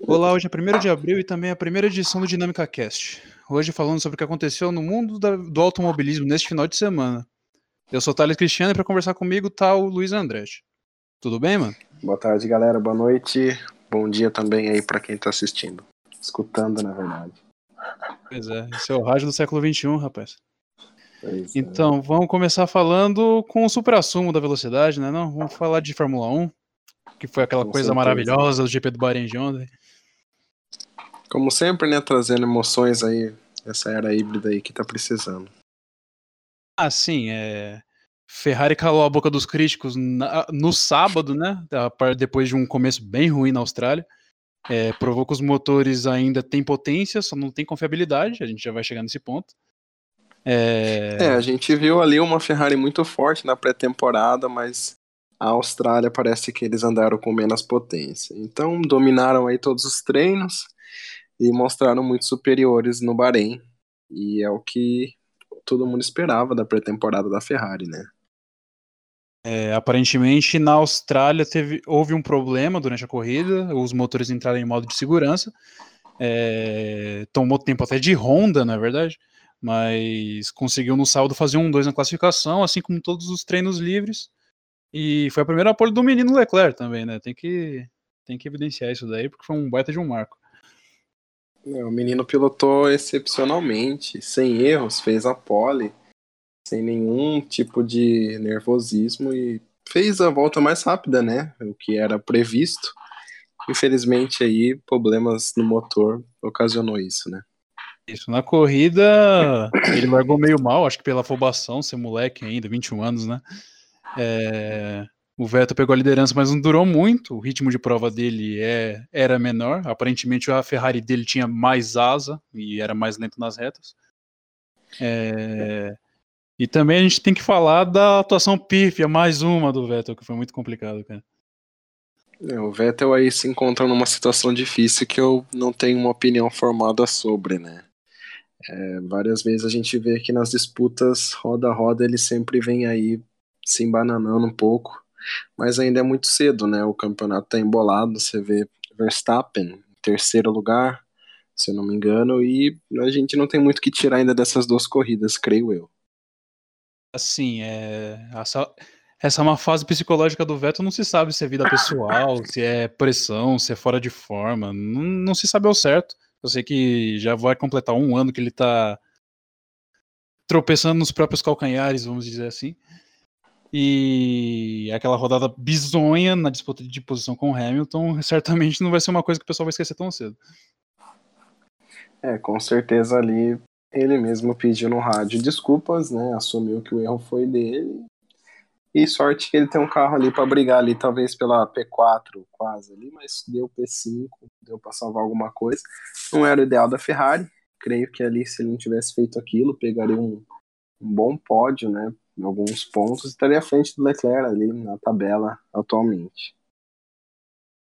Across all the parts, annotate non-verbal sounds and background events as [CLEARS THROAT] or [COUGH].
Olá, hoje é 1 de abril e também a primeira edição do Dinâmica Cast. Hoje falando sobre o que aconteceu no mundo da- do automobilismo neste final de semana. Eu sou o Thales Cristiano e para conversar comigo tá o Luiz Andretti. Tudo bem, mano? Boa tarde, galera. Boa noite. Bom dia também aí pra quem tá assistindo. Escutando, na verdade. Pois é, esse é o rádio do século XXI, rapaz. Pois é. Então, vamos começar falando com o supra-sumo da velocidade, né? Não, vamos falar de Fórmula 1, que foi aquela Com coisa certeza. maravilhosa do GP do Bahrein de ontem. Como sempre, né, trazendo emoções aí, essa era híbrida aí que tá precisando. Ah, sim, é. Ferrari calou a boca dos críticos na- no sábado, né? Depois de um começo bem ruim na Austrália. É, provou que os motores ainda têm potência, só não tem confiabilidade. A gente já vai chegar nesse ponto. É, É, a gente viu ali uma Ferrari muito forte na pré-temporada, mas a Austrália parece que eles andaram com menos potência. Então, dominaram aí todos os treinos e mostraram muito superiores no Bahrein. E é o que todo mundo esperava da pré-temporada da Ferrari, né? é, aparentemente, na Austrália teve, houve um problema durante a corrida, os motores entraram em modo de segurança. É, tomou tempo até de Honda, na verdade, mas conseguiu no sábado fazer um 2 na classificação, assim como todos os treinos livres. E foi a primeira pole do menino Leclerc também, né? Tem que, tem que evidenciar isso daí, porque foi um baita de um marco. É, o menino pilotou excepcionalmente, sem erros, fez a pole, sem nenhum tipo de nervosismo e fez a volta mais rápida, né? O que era previsto. Infelizmente aí problemas no motor ocasionou isso, né? Isso, na corrida ele largou meio mal, acho que pela afobação, ser moleque ainda, 21 anos, né? É, o Vettel pegou a liderança, mas não durou muito. O ritmo de prova dele é, era menor. Aparentemente a Ferrari dele tinha mais asa e era mais lento nas retas. É, e também a gente tem que falar da atuação pífia, mais uma do Vettel, que foi muito complicado, cara. É, o Vettel aí se encontra numa situação difícil que eu não tenho uma opinião formada sobre, né? É, várias vezes a gente vê que nas disputas roda a roda ele sempre vem aí se embananando um pouco, mas ainda é muito cedo, né? O campeonato tá embolado, você vê Verstappen em terceiro lugar, se eu não me engano, e a gente não tem muito que tirar ainda dessas duas corridas, creio eu. Assim, é, essa, essa é uma fase psicológica do Vettel, não se sabe se é vida pessoal, [LAUGHS] se é pressão, se é fora de forma, não, não se sabe ao certo. Eu sei que já vai completar um ano que ele tá tropeçando nos próprios calcanhares, vamos dizer assim. E aquela rodada bizonha na disputa de posição com o Hamilton, [LAUGHS] certamente não vai ser uma coisa que o pessoal vai esquecer tão cedo. É, com certeza ali ele mesmo pediu no rádio desculpas, né? Assumiu que o erro foi dele. E sorte que ele tem um carro ali para brigar ali, talvez pela P4 quase ali, mas deu P5, deu para salvar alguma coisa. Não era o ideal da Ferrari. Creio que ali, se ele não tivesse feito aquilo, pegaria um, um bom pódio, né? Em alguns pontos, estaria à frente do Leclerc ali na tabela atualmente.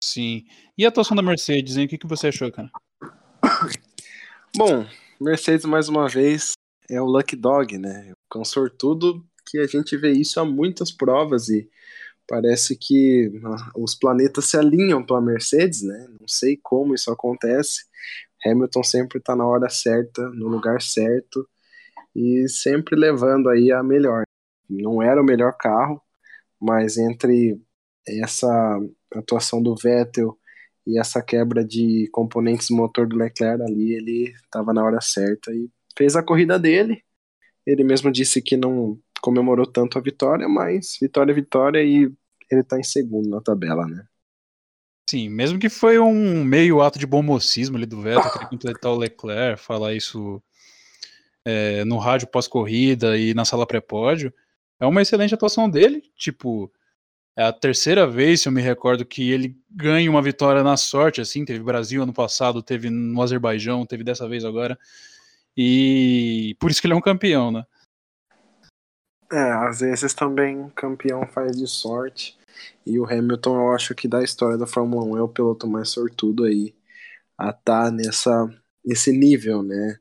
Sim. E a atuação da Mercedes, hein? O que, que você achou, cara? [COUGHS] Bom, Mercedes mais uma vez é o Lucky Dog, né? Com sortudo que a gente vê isso há muitas provas e parece que ah, os planetas se alinham para a Mercedes, né? Não sei como isso acontece. Hamilton sempre está na hora certa, no lugar certo e sempre levando aí a melhor. Não era o melhor carro, mas entre essa atuação do Vettel e essa quebra de componentes do motor do Leclerc ali, ele estava na hora certa e fez a corrida dele. Ele mesmo disse que não comemorou tanto a vitória, mas vitória é vitória e ele tá em segundo na tabela, né? Sim, mesmo que foi um meio ato de bom mocismo ali do Vettel, querer completar o Leclerc, falar isso é, no rádio pós-corrida e na sala pré-pódio, é uma excelente atuação dele. Tipo, é a terceira vez, se eu me recordo, que ele ganha uma vitória na sorte, assim, teve Brasil ano passado, teve no Azerbaijão, teve dessa vez agora. E por isso que ele é um campeão, né? É, às vezes também campeão faz de sorte. E o Hamilton, eu acho que da história da Fórmula 1 é o piloto mais sortudo aí a estar nessa, nesse nível, né?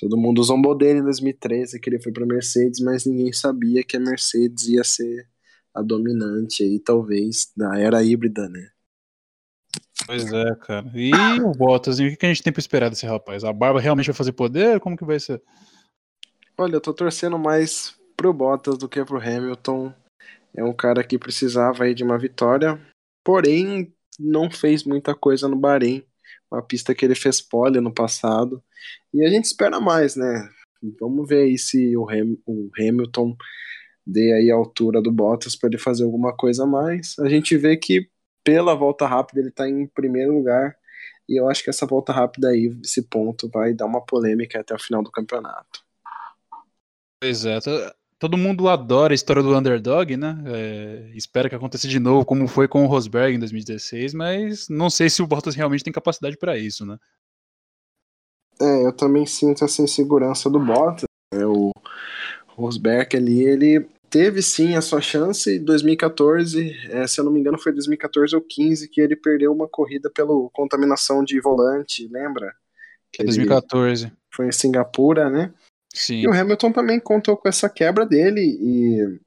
Todo mundo zombou dele em 2013, que ele foi para Mercedes, mas ninguém sabia que a Mercedes ia ser a dominante aí, talvez, na era híbrida, né? Pois é, cara. E o Bottas, o que a gente tem pra esperar desse rapaz? A barba realmente vai fazer poder? Como que vai ser? Olha, eu tô torcendo mais pro Bottas do que pro Hamilton. É um cara que precisava aí de uma vitória, porém não fez muita coisa no Bahrein, uma pista que ele fez pole no passado. E a gente espera mais, né? Vamos ver aí se o, Ham, o Hamilton dê aí a altura do Bottas para ele fazer alguma coisa a mais. A gente vê que pela volta rápida ele está em primeiro lugar e eu acho que essa volta rápida aí, esse ponto, vai dar uma polêmica até o final do campeonato. Pois é, todo mundo adora a história do underdog, né? É, espero que aconteça de novo, como foi com o Rosberg em 2016, mas não sei se o Bottas realmente tem capacidade para isso, né? É, eu também sinto essa insegurança do Bottas. Né? O Rosberg ali, ele teve sim a sua chance em 2014, é, se eu não me engano foi 2014 ou 15 que ele perdeu uma corrida pela contaminação de volante, lembra? Que 2014. Foi em Singapura, né? Sim. E o Hamilton também contou com essa quebra dele e.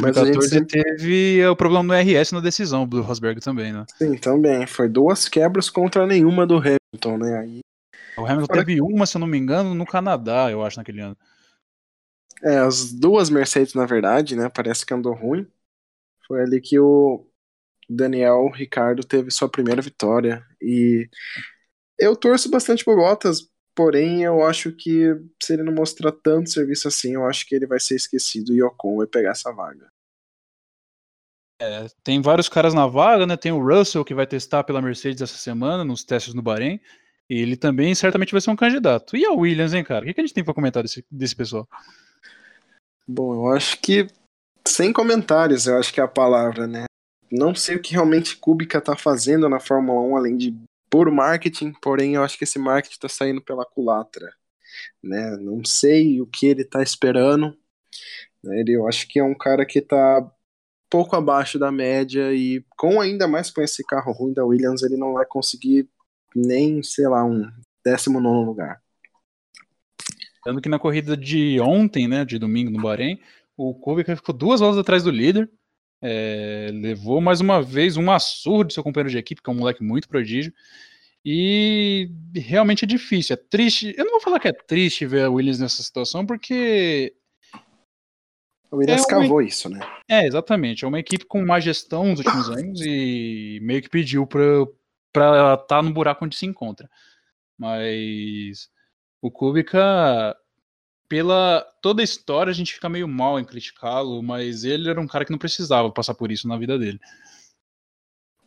Mas 2014 sempre... teve o problema no RS na decisão do Rosberg também, né? Sim, também. Foi duas quebras contra nenhuma do Hamilton, né? Aí... O Hamilton Agora... teve uma, se eu não me engano, no Canadá, eu acho, naquele ano. É, as duas Mercedes, na verdade, né? Parece que andou ruim. Foi ali que o Daniel Ricardo teve sua primeira vitória. E eu torço bastante por Bottas Porém, eu acho que se ele não mostrar tanto serviço assim, eu acho que ele vai ser esquecido e o Ocon vai pegar essa vaga. É, tem vários caras na vaga, né? Tem o Russell que vai testar pela Mercedes essa semana nos testes no Bahrein. Ele também certamente vai ser um candidato. E a Williams, hein, cara? O que a gente tem para comentar desse, desse pessoal? Bom, eu acho que sem comentários, eu acho que é a palavra, né? Não sei o que realmente Kubica tá fazendo na Fórmula 1, além de por marketing, porém eu acho que esse marketing está saindo pela culatra. Né? Não sei o que ele está esperando. Né? Ele, eu acho que é um cara que está pouco abaixo da média e com ainda mais com esse carro ruim da Williams, ele não vai conseguir nem, sei lá, um 19 lugar. Tanto que na corrida de ontem, né, de domingo no Bahrein, o Kubica ficou duas voltas atrás do líder, é, levou mais uma vez uma surra de seu companheiro de equipe, que é um moleque muito prodígio. E realmente é difícil, é triste. Eu não vou falar que é triste ver a Williams nessa situação, porque. O Williams é cavou isso, né? É, exatamente. É uma equipe com má gestão nos últimos anos e meio que pediu para ela estar tá no buraco onde se encontra. Mas o Kubica pela toda a história, a gente fica meio mal em criticá-lo, mas ele era um cara que não precisava passar por isso na vida dele.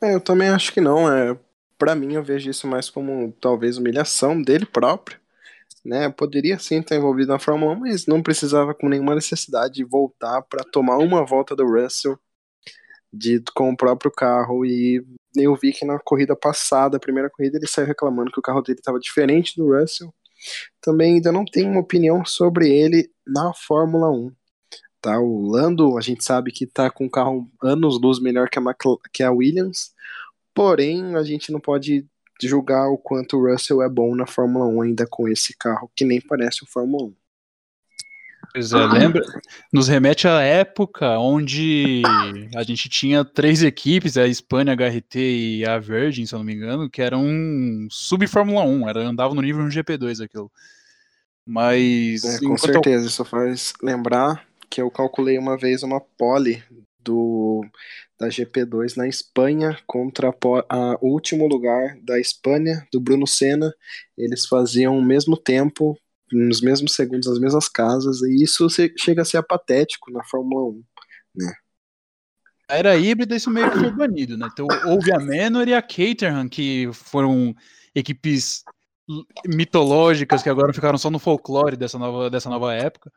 É, eu também acho que não. É, para mim, eu vejo isso mais como talvez humilhação dele próprio. Né? Poderia sim estar envolvido na Fórmula 1, mas não precisava com nenhuma necessidade de voltar para tomar uma volta do Russell de, com o próprio carro. E eu vi que na corrida passada, a primeira corrida, ele saiu reclamando que o carro dele estava diferente do Russell também ainda não tenho uma opinião sobre ele na Fórmula 1. Tá, o Lando, a gente sabe que está com um carro anos luz melhor que a, que a Williams, porém a gente não pode julgar o quanto o Russell é bom na Fórmula 1 ainda com esse carro, que nem parece o Fórmula 1. Pois é, lembra? Nos remete à época onde a gente tinha três equipes, a Espanha, a HRT e a Virgin, se eu não me engano, que eram sub-Fórmula 1, era, andava no nível 1 GP2 aquilo. Mas. É, com certeza, eu... isso faz lembrar que eu calculei uma vez uma pole do da GP2 na Espanha contra o último lugar da Espanha, do Bruno Senna. Eles faziam o mesmo tempo nos mesmos segundos, nas mesmas casas, e isso chega a ser apatético na Fórmula 1, né? A era híbrida, isso meio que foi banido, né? Então, houve a Menor e a Caterham, que foram equipes mitológicas que agora ficaram só no folclore dessa nova, dessa nova época,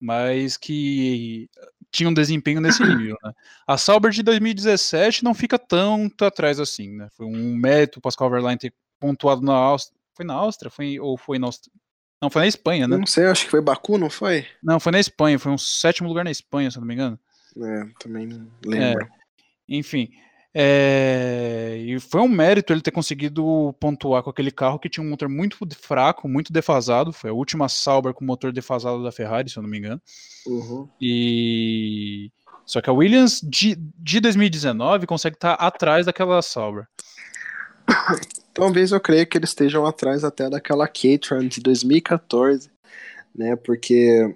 mas que tinham desempenho nesse nível, né? A Sauber de 2017 não fica tanto atrás assim, né? Foi um mérito o Pascal Verlaine ter pontuado na Áustria. Foi na Áustria? Foi, ou foi na Áustria? Não, foi na Espanha, né? Não sei, acho que foi Baku, não foi? Não, foi na Espanha, foi um sétimo lugar na Espanha, se não me engano. É, também não lembro. É, enfim, é, e foi um mérito ele ter conseguido pontuar com aquele carro que tinha um motor muito fraco, muito defasado. Foi a última Sauber com motor defasado da Ferrari, se eu não me engano. Uhum. E só que a Williams de, de 2019 consegue estar atrás daquela Sauber. Talvez eu creia que eles estejam atrás até daquela Caterham de 2014, né? Porque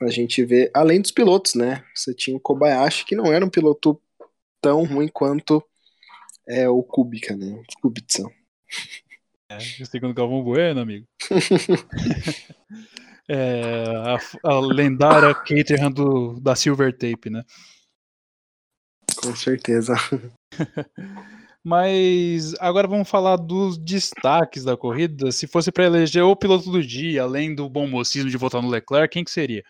a gente vê, além dos pilotos, né? Você tinha o Kobayashi, que não era um piloto tão ruim quanto é, o Kubica, né? O Kubica. É, segundo Galvão Bueno, amigo. [LAUGHS] é, a, a, lendária Caterham do, da Silver Tape, né? Com certeza. [LAUGHS] Mas agora vamos falar dos destaques da corrida. Se fosse para eleger o piloto do dia, além do bom mocismo de votar no Leclerc, quem que seria?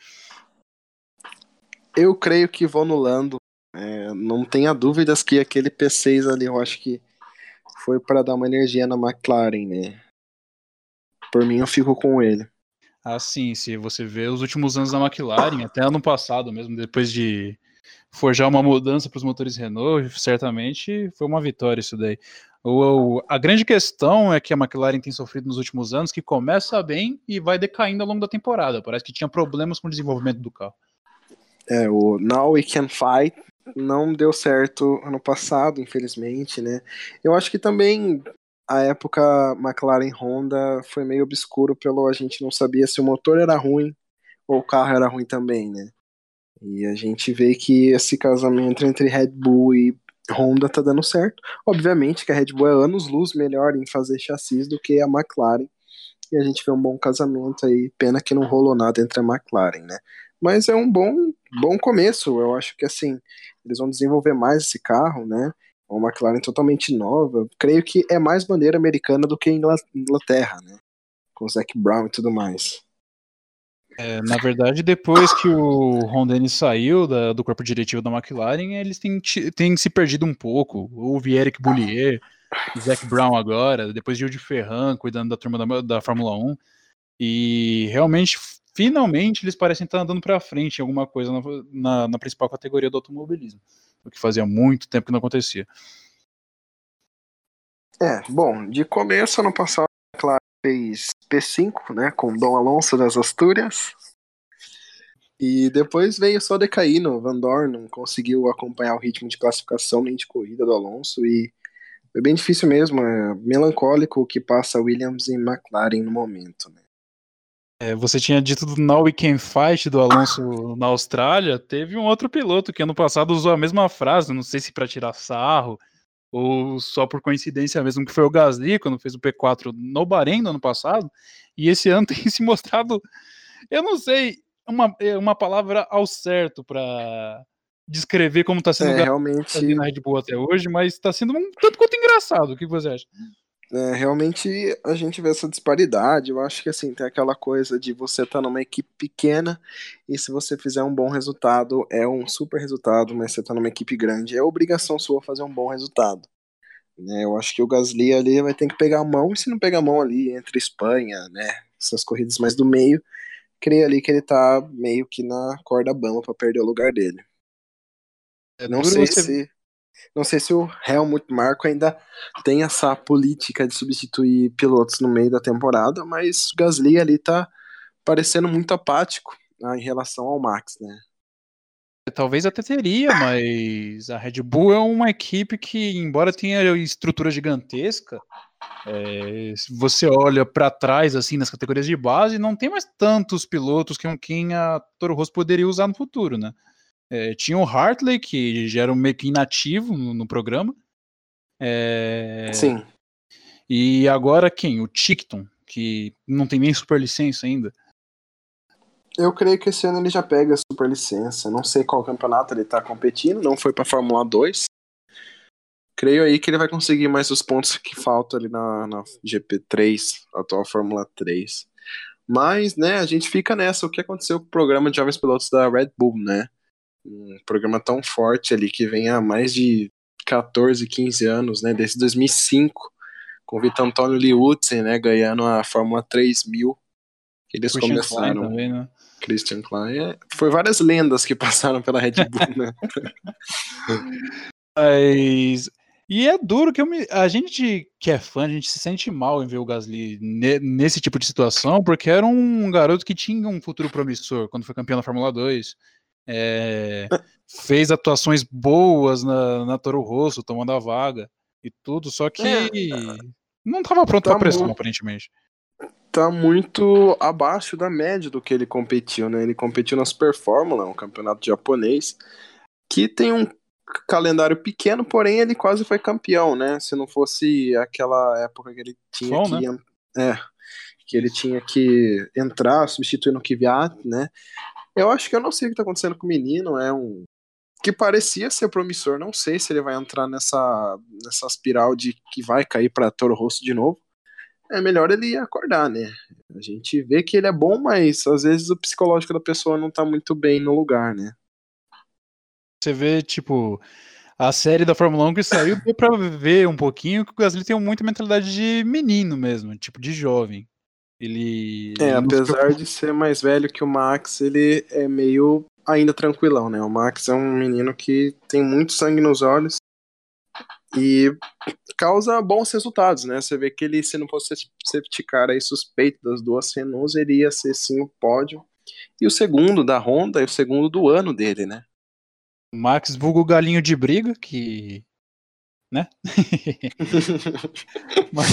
Eu creio que vou no Lando. É, não tenha dúvidas que aquele P6 ali, eu acho que foi para dar uma energia na McLaren, né? Por mim, eu fico com ele. Ah, sim. Se você vê os últimos anos da McLaren, até ano passado mesmo, depois de forjar uma mudança para os motores Renault, certamente foi uma vitória isso daí. O, a grande questão é que a McLaren tem sofrido nos últimos anos, que começa bem e vai decaindo ao longo da temporada. Parece que tinha problemas com o desenvolvimento do carro. É, o Now We Can Fight não deu certo ano passado, infelizmente, né? Eu acho que também a época McLaren Honda foi meio obscuro pelo a gente não sabia se o motor era ruim ou o carro era ruim também, né? E a gente vê que esse casamento entre Red Bull e Honda tá dando certo. Obviamente que a Red Bull é anos luz melhor em fazer chassis do que a McLaren. E a gente vê um bom casamento aí. Pena que não rolou nada entre a McLaren, né? Mas é um bom, bom começo. Eu acho que assim, eles vão desenvolver mais esse carro, né? Uma McLaren totalmente nova. Creio que é mais bandeira americana do que Inglaterra, né? Com Zac Brown e tudo mais. É, na verdade, depois que o Ron Dennis saiu da, do corpo diretivo da McLaren, eles têm, têm se perdido um pouco. Houve Eric Boulier, Zac Brown agora, depois Gil de Ferran cuidando da turma da, da Fórmula 1. E realmente, finalmente, eles parecem estar andando para frente em alguma coisa na, na, na, principal categoria do automobilismo. O que fazia muito tempo que não acontecia. É, bom, de começo, ano passado, a McLaren fez P5, né, com Dom Alonso das Astúrias. E depois veio só decaindo. Van Dorn não conseguiu acompanhar o ritmo de classificação nem de corrida do Alonso e foi bem difícil mesmo. É melancólico o que passa Williams e McLaren no momento. Né? É, você tinha dito do Now We Can Fight do Alonso na Austrália. Teve um outro piloto que ano passado usou a mesma frase, não sei se para tirar sarro ou só por coincidência mesmo, que foi o Gasly quando fez o P4 no Bahrein no ano passado, e esse ano [LAUGHS] tem se mostrado, eu não sei, uma, é uma palavra ao certo para descrever como está sendo é, realmente na Red Bull até hoje, mas está sendo um tanto quanto engraçado. O que você acha? É, realmente a gente vê essa disparidade. Eu acho que assim, tem aquela coisa de você estar tá numa equipe pequena e se você fizer um bom resultado, é um super resultado, mas você está numa equipe grande, é obrigação sua fazer um bom resultado. Né, eu acho que o Gasly ali vai ter que pegar a mão, e se não pegar a mão ali entre Espanha, né, essas corridas mais do meio, creio ali que ele tá meio que na corda bamba para perder o lugar dele. É não sei você... se não sei se o Helmut Marko ainda tem essa política de substituir pilotos no meio da temporada, mas o Gasly ali tá parecendo muito apático né, em relação ao Max, né? Talvez até teria, mas a Red Bull é uma equipe que, embora tenha estrutura gigantesca, é, se você olha para trás, assim, nas categorias de base, não tem mais tantos pilotos que quem a Toro Rosso poderia usar no futuro, né? É, tinha o Hartley, que já era meio que inativo no, no programa. É... Sim. E agora quem? O Tickton, que não tem nem super licença ainda. Eu creio que esse ano ele já pega a super licença. Não sei qual campeonato ele tá competindo, não foi pra Fórmula 2. Creio aí que ele vai conseguir mais os pontos que faltam ali na, na GP3, atual Fórmula 3. Mas, né, a gente fica nessa. O que aconteceu com o programa de jovens pilotos da Red Bull, né? Um programa tão forte ali que vem há mais de 14, 15 anos, né, desde 2005, com o Vitor Antônio Liutzen, né, ganhando a Fórmula 3000, que eles Christian começaram. Klein também, né? Christian Klein, é, foi várias lendas que [LAUGHS] passaram pela Red Bull, né? [LAUGHS] Mas e é duro que me... a gente que é fã, a gente se sente mal em ver o Gasly ne... nesse tipo de situação, porque era um garoto que tinha um futuro promissor quando foi campeão da Fórmula 2. É, fez atuações boas na, na Toro Rosso, tomando a vaga. e tudo, só que é, não estava pronto tá para pressão, muito, aparentemente. Tá muito abaixo da média do que ele competiu, né? Ele competiu na Super Fórmula, um campeonato japonês, que tem um calendário pequeno, porém ele quase foi campeão, né? Se não fosse aquela época que ele tinha Bom, que né? é, que ele tinha que entrar substituindo o Kvyat, né? Eu acho que eu não sei o que tá acontecendo com o menino, é um que parecia ser promissor, não sei se ele vai entrar nessa nessa espiral de que vai cair para Toro Rosso de novo. É melhor ele acordar, né? A gente vê que ele é bom, mas às vezes o psicológico da pessoa não tá muito bem no lugar, né? Você vê, tipo, a série da Fórmula 1 que saiu, deu pra ver um pouquinho que o Gasly tem muita mentalidade de menino mesmo, tipo, de jovem. Ele. É, apesar de ser mais velho que o Max, ele é meio ainda tranquilão, né? O Max é um menino que tem muito sangue nos olhos e causa bons resultados, né? Você vê que ele, se não fosse safety car aí suspeito das duas Renaults, ele ia ser sim o pódio. E o segundo da Honda e o segundo do ano dele, né? Max vulgo galinho de briga, que. né? [LAUGHS] [LAUGHS] Mas,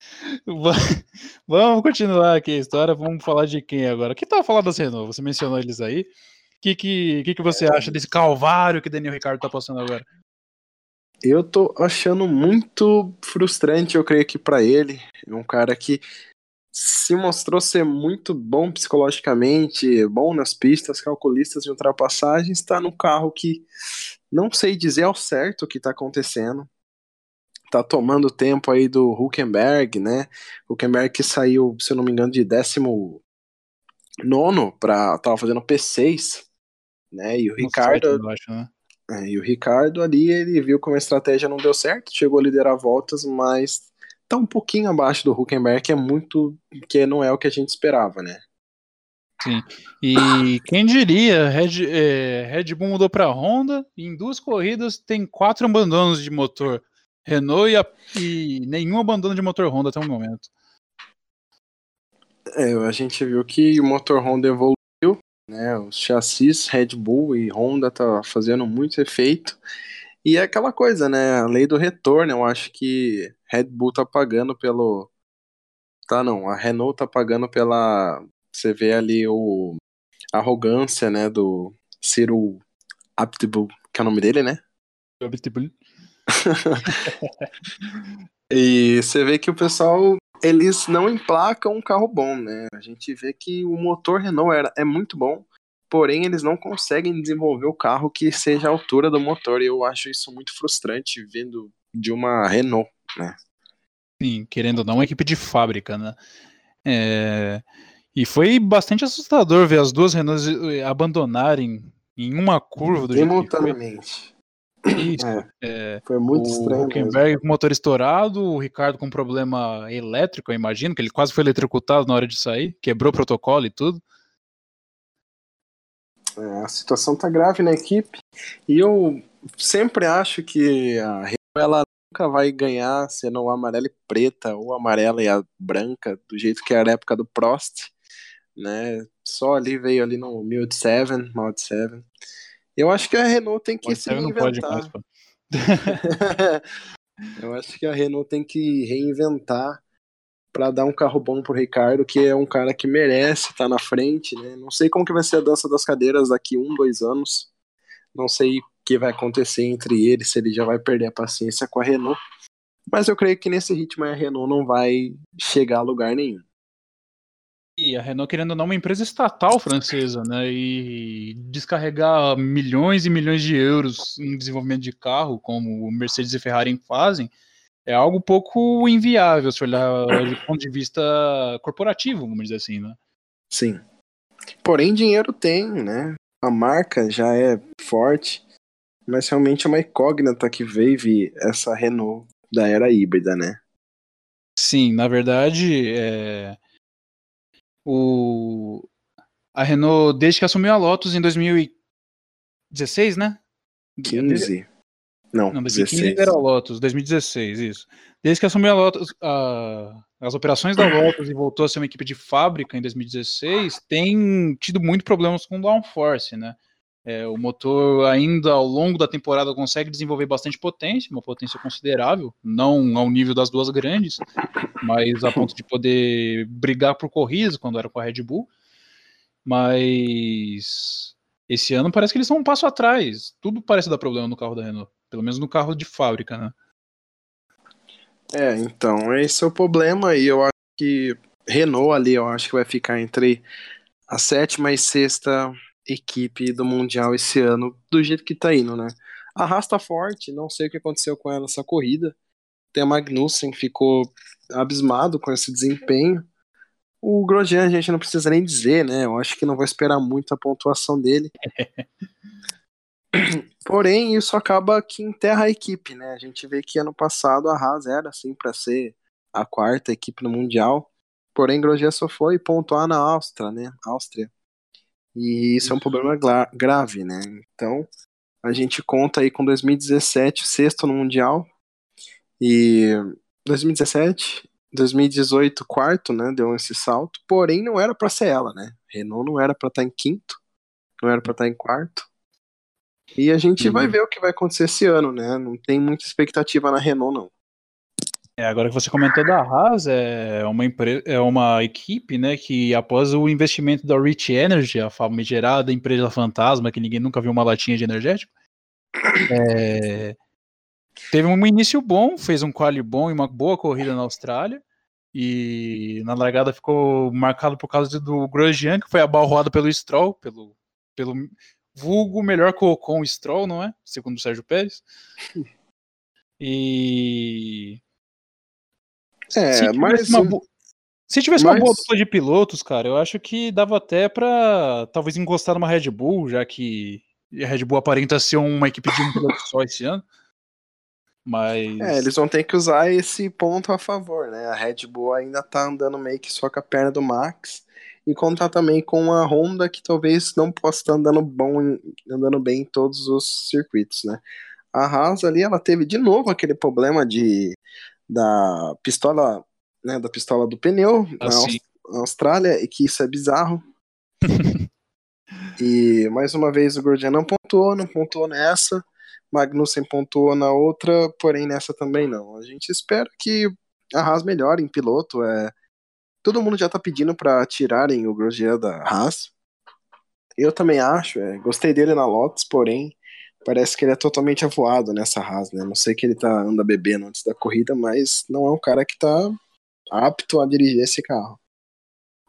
[LAUGHS] vamos continuar aqui a história. Vamos falar de quem agora? Que tal falar das Renault? Você mencionou eles aí. O que, que, que, que você acha desse calvário que Daniel Ricardo tá passando agora? Eu tô achando muito frustrante, eu creio que para ele. É um cara que se mostrou ser muito bom psicologicamente, bom nas pistas, calculistas de ultrapassagens, está no carro que não sei dizer ao certo o que está acontecendo. Tá tomando tempo aí do Huckenberg, né? Huckenberg que saiu, se eu não me engano, de 19 para tava fazendo P6, né? E o Ricardo, acho, né? é, e o Ricardo ali ele viu como a estratégia não deu certo, chegou a liderar voltas, mas tá um pouquinho abaixo do Huckenberg, que é muito. que não é o que a gente esperava, né? Sim. E quem diria, Red, é, Red Bull mudou para Honda, e em duas corridas tem quatro abandonos de motor Renault e, a, e nenhum abandono de motor Honda até o momento. É, a gente viu que o motor Honda evoluiu, né? Os chassis Red Bull e Honda tá fazendo muito efeito. E é aquela coisa, né? A lei do retorno, eu acho que Red Bull tá pagando pelo. Tá, não. A Renault tá pagando pela. Você vê ali o. A arrogância, né? Do Ciro Abitbull, que é o nome dele, né? Abitbull. [LAUGHS] e você vê que o pessoal. Eles não emplacam um carro bom, né? A gente vê que o motor Renault era, é muito bom, porém eles não conseguem desenvolver o carro que seja a altura do motor, e eu acho isso muito frustrante vindo de uma Renault, né? Sim, querendo ou não, uma equipe de fábrica, né? É... E foi bastante assustador ver as duas Renaults eh, abandonarem em uma curva do Simultaneamente. Isso, é, é, foi muito o estranho. O Huckenberg com o motor estourado, o Ricardo com problema elétrico, eu imagino, que ele quase foi eletrocutado na hora de sair, quebrou o protocolo e tudo. É, a situação tá grave na equipe. E eu sempre acho que a ela nunca vai ganhar sendo amarela e preta, ou amarela e a branca, do jeito que era a época do Prost. Né? Só ali veio ali no 1007, Mod 7. Eu acho que a Renault tem que Mod se reinventar. [LAUGHS] Eu acho que a Renault tem que reinventar para dar um carro bom pro Ricardo, que é um cara que merece estar tá na frente, né? Não sei como que vai ser a dança das cadeiras daqui um, dois anos. Não sei o que vai acontecer entre eles, se ele já vai perder a paciência com a Renault. Mas eu creio que nesse ritmo a Renault não vai chegar a lugar nenhum. E a Renault, querendo ou não, é uma empresa estatal francesa, né? E descarregar milhões e milhões de euros em desenvolvimento de carro, como o Mercedes e Ferrari fazem, é algo pouco inviável se olhar do ponto de vista corporativo, vamos dizer assim, né? Sim. Porém, dinheiro tem, né? A marca já é forte, mas realmente é uma incógnita que veio essa Renault da era híbrida, né? Sim, na verdade, é... o... a Renault, desde que assumiu a Lotus em 2016, né? 15. Não, não 2015 era a Lotus, 2016, isso. Desde que assumiu a Lotus, a, as operações da Lotus e voltou a ser uma equipe de fábrica em 2016, tem tido muito problemas com o downforce, né? É, o motor ainda ao longo da temporada consegue desenvolver bastante potência, uma potência considerável, não ao nível das duas grandes, mas a ponto de poder brigar por corridas quando era com a Red Bull. Mas esse ano parece que eles estão um passo atrás. Tudo parece dar problema no carro da Renault, pelo menos no carro de fábrica, né? É, então, esse é o problema e eu acho que Renault ali, eu acho que vai ficar entre a sétima e sexta equipe do Mundial esse ano, do jeito que tá indo, né? Arrasta forte, não sei o que aconteceu com ela nessa corrida. Tem a Magnussen ficou abismado com esse desempenho. O Grosjean a gente não precisa nem dizer, né? Eu acho que não vou esperar muito a pontuação dele. [LAUGHS] Porém, isso acaba que enterra a equipe, né? A gente vê que ano passado a Haas era assim para ser a quarta equipe no mundial. Porém, Grosjean só foi pontuar na Áustria, né? Áustria. E isso é um problema grave, né? Então, a gente conta aí com 2017, sexto no mundial. E 2017, 2018, quarto, né? Deu esse salto. Porém, não era para ser ela, né? Renault não era para estar tá em quinto, não era para estar tá em quarto. E a gente uhum. vai ver o que vai acontecer esse ano, né? Não tem muita expectativa na Renault, não. É, agora que você comentou da Haas, é uma, empresa, é uma equipe né, que após o investimento da Rich Energy, a famigerada empresa fantasma, que ninguém nunca viu uma latinha de energético, é, teve um início bom, fez um quali bom e uma boa corrida na Austrália, e na largada ficou marcado por causa do Grosjean, que foi abalroado pelo Stroll, pelo, pelo vulgo melhor que o Ocon Stroll, não é? Segundo o Sérgio Pérez. E. É, se mas. Uma bo... Se tivesse mas... uma boa dupla de pilotos, cara, eu acho que dava até pra talvez encostar numa Red Bull, já que a Red Bull aparenta ser uma equipe de um piloto só esse ano. Mas. É, eles vão ter que usar esse ponto a favor, né? A Red Bull ainda tá andando meio que só com a perna do Max e contar também com a Honda que talvez não possa estar andando bom, andando bem em todos os circuitos, né? A Haas ali, ela teve de novo aquele problema de da pistola, né, da pistola do pneu ah, na, na Austrália e que isso é bizarro. [LAUGHS] e mais uma vez o Grosjean não pontuou, não pontuou nessa. Magnussen pontuou na outra, porém nessa também não. A gente espera que a Haas melhore em piloto. É, todo mundo já tá pedindo para tirarem o Grosjean da Haas. Eu também acho, é, gostei dele na Lotus, porém parece que ele é totalmente avoado nessa Haas, né? Não sei que ele tá anda bebendo antes da corrida, mas não é um cara que tá apto a dirigir esse carro.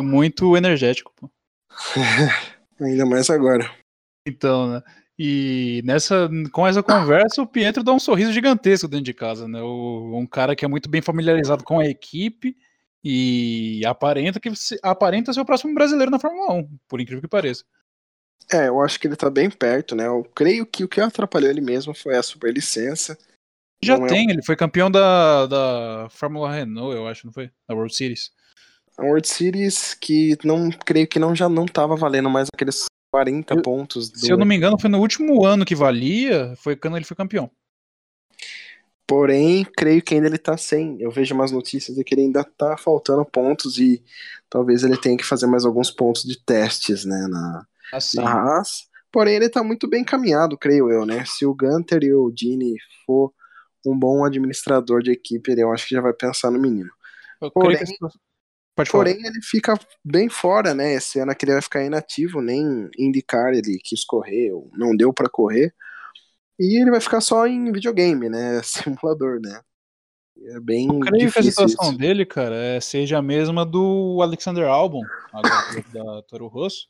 Muito energético, pô. [LAUGHS] Ainda mais agora. Então, né? E nessa, com essa conversa, o Pietro dá um sorriso gigantesco dentro de casa, né? O, um cara que é muito bem familiarizado com a equipe e aparenta que aparenta ser o próximo brasileiro na Fórmula 1, por incrível que pareça. É, eu acho que ele tá bem perto, né? Eu creio que o que atrapalhou ele mesmo foi a superlicença. Já não tem, é ele foi campeão da, da Fórmula Renault, eu acho, não foi? Da World Series. A World Series que não creio que não já não tava valendo mais aqueles 40 eu, pontos. Do... Se eu não me engano, foi no último ano que valia, foi quando ele foi campeão. Porém, creio que ainda ele tá sem. Eu vejo umas notícias de que ele ainda tá faltando pontos e talvez ele tenha que fazer mais alguns pontos de testes, né, na, assim. na Haas. Porém, ele tá muito bem encaminhado, creio eu, né? Se o Gunter e o Dini for um bom administrador de equipe, eu acho que já vai pensar no menino. Eu porém, porém ele fica bem fora, né? Esse ano que ele vai ficar inativo, nem indicar ele quis correr, ou não deu para correr. E ele vai ficar só em videogame, né? [LAUGHS] Simulador, né? É bem Eu creio que a situação isso. dele, cara, é, seja a mesma do Alexander Albon, agora da Toro Rosso.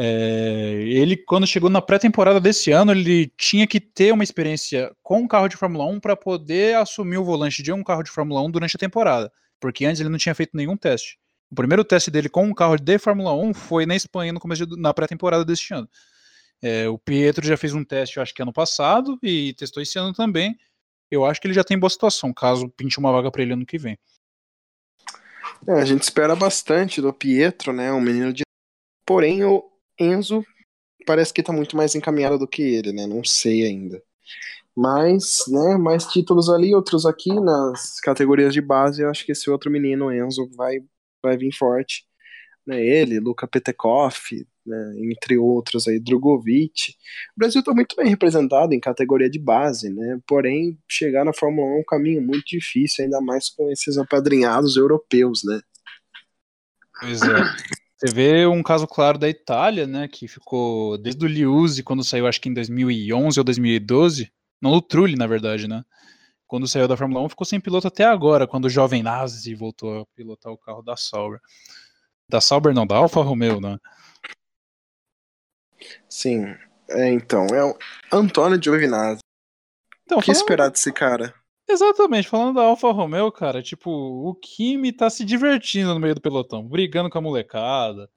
É, ele, quando chegou na pré-temporada desse ano, ele tinha que ter uma experiência com um carro de Fórmula 1 para poder assumir o volante de um carro de Fórmula 1 durante a temporada, porque antes ele não tinha feito nenhum teste. O primeiro teste dele com um carro de Fórmula 1 foi na Espanha no começo de, na pré-temporada deste ano. É, o Pietro já fez um teste, eu acho que ano passado, e testou esse ano também. Eu acho que ele já tem boa situação, caso pinte uma vaga para ele ano que vem. É, a gente espera bastante do Pietro, né? Um menino de. Porém, o Enzo parece que tá muito mais encaminhado do que ele, né? Não sei ainda. Mas, né, mais títulos ali, outros aqui nas categorias de base. Eu acho que esse outro menino, Enzo, vai, vai vir forte né, ele, Luca Petekoff, né, entre outros aí, Drogovic. O Brasil está muito bem representado em categoria de base, né? Porém, chegar na Fórmula 1 é um caminho muito difícil, ainda mais com esses apadrinhados europeus, né? Pois é. Você vê um caso claro da Itália, né, que ficou desde o Liuzzi, quando saiu, acho que em 2011 ou 2012, não o Trulli, na verdade, né? Quando saiu da Fórmula 1, ficou sem piloto até agora, quando o jovem Nazi voltou a pilotar o carro da Sauber. Da Sauber não, da Alfa Romeo, né? Sim, é, então, é o Antônio Giovinazzi. Então, o que falando... esperar desse cara? Exatamente, falando da Alfa Romeo, cara, tipo, o Kimi tá se divertindo no meio do pelotão, brigando com a molecada.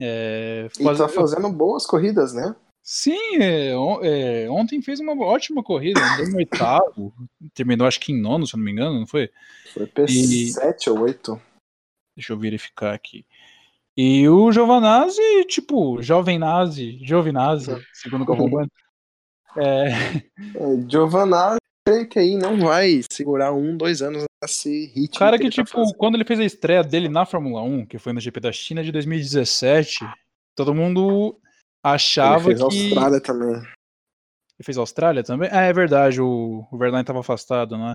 É, faz... E tá fazendo boas corridas, né? Sim, é, é, ontem fez uma ótima corrida, andou no oitavo, terminou acho que em nono, se eu não me engano, não foi? Foi P7 e... ou 8. Deixa eu verificar aqui. E o Giovanazzi, tipo, Jovem Nazi, Giovinazzi, segundo o Bueno. [LAUGHS] É... é, Giovanazzi, creio que aí não vai segurar um, dois anos nesse ritmo. Cara que, que tá tipo, tá quando ele fez a estreia dele na Fórmula 1, que foi no GP da China de 2017, todo mundo achava ele fez que... Austrália também. Ele fez Austrália também? Ah, é verdade, o, o Verlaine tava afastado, né?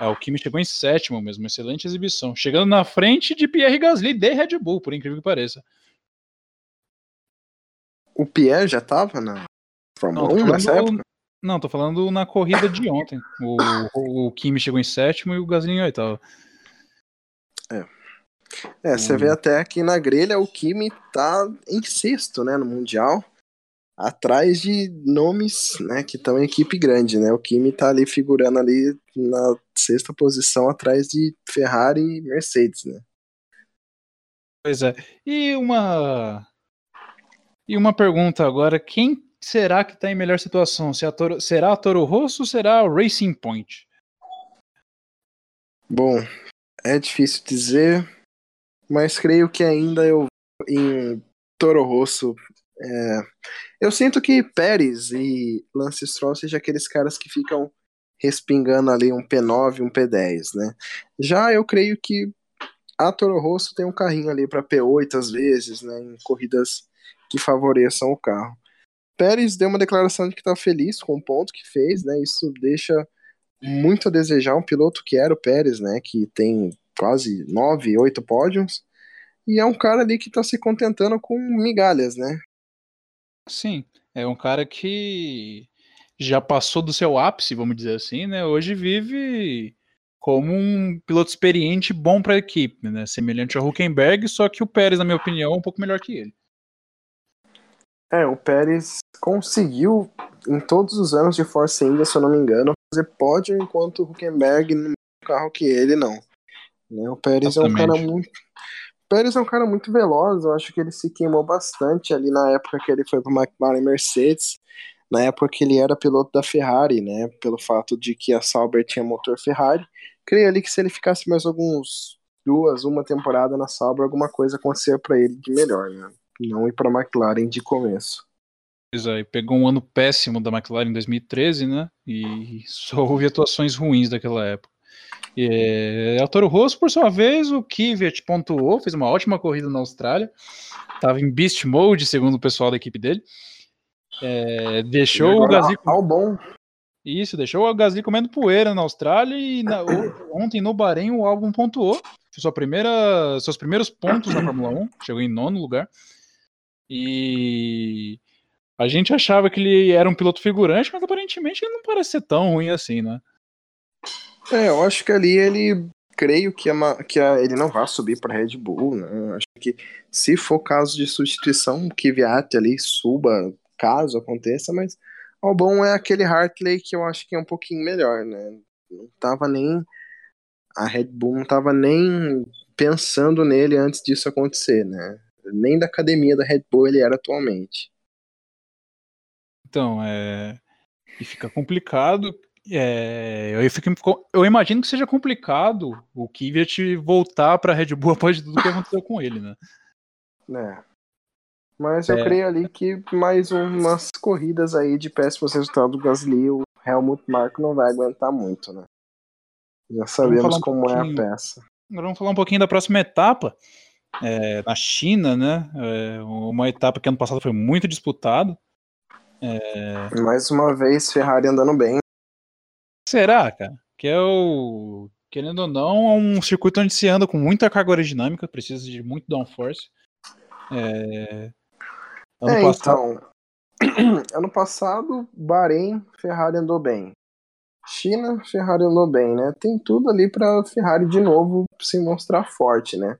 É, o Kimi chegou em sétimo mesmo, excelente exibição. Chegando na frente de Pierre Gasly de Red Bull, por incrível que pareça. O Pierre já tava na Fórmula 1 nessa época? Não, tô falando na corrida de ontem. O, o Kimi chegou em sétimo e o Gasly em oitavo. É. É, você vê até aqui na grelha o Kimi tá em sexto, né, no Mundial atrás de nomes né, que estão em equipe grande, né? O Kimi tá ali figurando ali na sexta posição atrás de Ferrari e Mercedes, né? Pois é. E uma e uma pergunta agora, quem será que está em melhor situação? Se a Toro... será a Toro Rosso ou será a Racing Point? Bom, é difícil dizer, mas creio que ainda eu em Toro Rosso é, eu sinto que Pérez e Lance Stroll sejam aqueles caras que ficam respingando ali um P9, um P10, né? Já eu creio que a Toro Rosso tem um carrinho ali para P8 às vezes, né? Em corridas que favoreçam o carro. Pérez deu uma declaração de que está feliz com o ponto que fez, né? Isso deixa muito a desejar um piloto que era o Pérez, né? Que tem quase nove, oito pódios. E é um cara ali que está se contentando com migalhas, né? Sim, é um cara que já passou do seu ápice, vamos dizer assim, né? Hoje vive como um piloto experiente bom para a equipe, né? Semelhante ao Huckenberg, só que o Pérez, na minha opinião, é um pouco melhor que ele. É, o Pérez conseguiu, em todos os anos de Force India, se eu não me engano, fazer pódio enquanto o Huckenberg no carro que ele não. Né? O Pérez Exatamente. é um cara muito Pérez é um cara muito veloz, eu acho que ele se queimou bastante ali na época que ele foi para McLaren Mercedes, na época que ele era piloto da Ferrari, né, pelo fato de que a Sauber tinha motor Ferrari. Creio ali que se ele ficasse mais alguns duas, uma temporada na Sauber, alguma coisa acontecia para ele de melhor, né? Não ir para McLaren de começo. Pois é, pegou um ano péssimo da McLaren em 2013, né? E só houve atuações ruins daquela época. É, Toro Rosso, por sua vez, o Kvyat pontuou, fez uma ótima corrida na Austrália. Estava em beast mode, segundo o pessoal da equipe dele. É, deixou o Gasly. Ao bom. Isso, deixou o Gasly comendo poeira na Austrália e na, ontem no Bahrein o álbum pontuou. Sua primeira, seus primeiros pontos na Fórmula 1, chegou em nono lugar. E a gente achava que ele era um piloto figurante, mas aparentemente ele não parece ser tão ruim assim, né? É, eu acho que ali ele creio que, a, que a, ele não vai subir para Red Bull, né? Acho que se for caso de substituição, que Kvyat ali suba, caso aconteça, mas o bom é aquele Hartley que eu acho que é um pouquinho melhor, né? Não tava nem a Red Bull não tava nem pensando nele antes disso acontecer, né? Nem da academia da Red Bull ele era atualmente. Então, é e fica complicado é, eu, fico, eu, imagino que seja complicado o Kvyat voltar para a Red Bull [LAUGHS] após tudo que aconteceu com ele, né? É. Mas eu é. creio ali que mais umas corridas aí de péssimos resultados do Gasly, o Helmut Marko não vai aguentar muito, né? Já sabemos um como é a peça. Agora vamos falar um pouquinho da próxima etapa, é, na China, né? É, uma etapa que ano passado foi muito disputada. É... Mais uma vez, Ferrari andando bem. Será, cara? Que é o. Querendo ou não, é um circuito onde se anda com muita carga aerodinâmica, precisa de muito downforce. É... Ano é, passado... então. [CLEARS THROAT] ano passado, Bahrein, Ferrari andou bem. China, Ferrari andou bem, né? Tem tudo ali para Ferrari de novo se mostrar forte, né?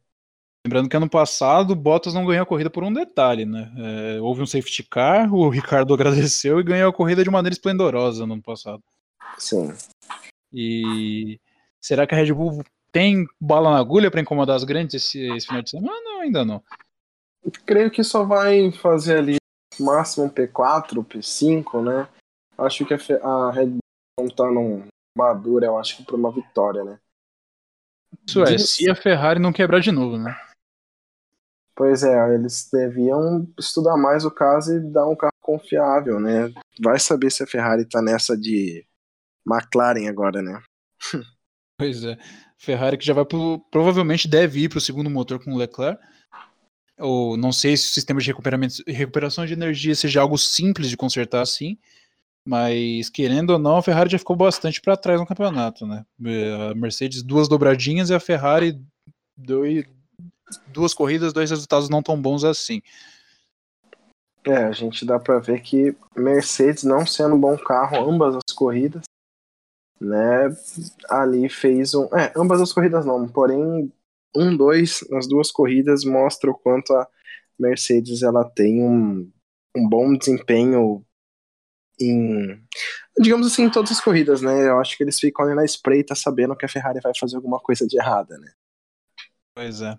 Lembrando que ano passado Bottas não ganhou a corrida por um detalhe, né? É, houve um safety car, o Ricardo [LAUGHS] agradeceu e ganhou a corrida de maneira esplendorosa no ano passado. Sim. E será que a Red Bull tem bala na agulha para incomodar as grandes esse, esse, final de semana? Não, ainda não. creio que só vai fazer ali máximo P4, P5, né? Acho que a, a Red Bull não tá num madura, eu acho que por uma vitória, né? Isso é, se a Ferrari não quebrar de novo, né? Pois é, eles deviam estudar mais o caso e dar um carro confiável, né? Vai saber se a Ferrari tá nessa de McLaren agora, né? pois é. Ferrari que já vai pro, provavelmente deve ir para o segundo motor com o Leclerc. Ou não sei se o sistema de recuperação de energia seja algo simples de consertar assim, mas querendo ou não, a Ferrari já ficou bastante para trás no campeonato, né? A Mercedes duas dobradinhas e a Ferrari dois, duas corridas, dois resultados não tão bons assim. É, a gente dá para ver que Mercedes não sendo um bom carro ambas as corridas, né? Ali fez um, é, ambas as corridas não, porém um dois nas duas corridas mostra o quanto a Mercedes ela tem um, um bom desempenho em digamos assim em todas as corridas, né? Eu acho que eles ficam ali na espreita sabendo que a Ferrari vai fazer alguma coisa de errada, né? Pois é.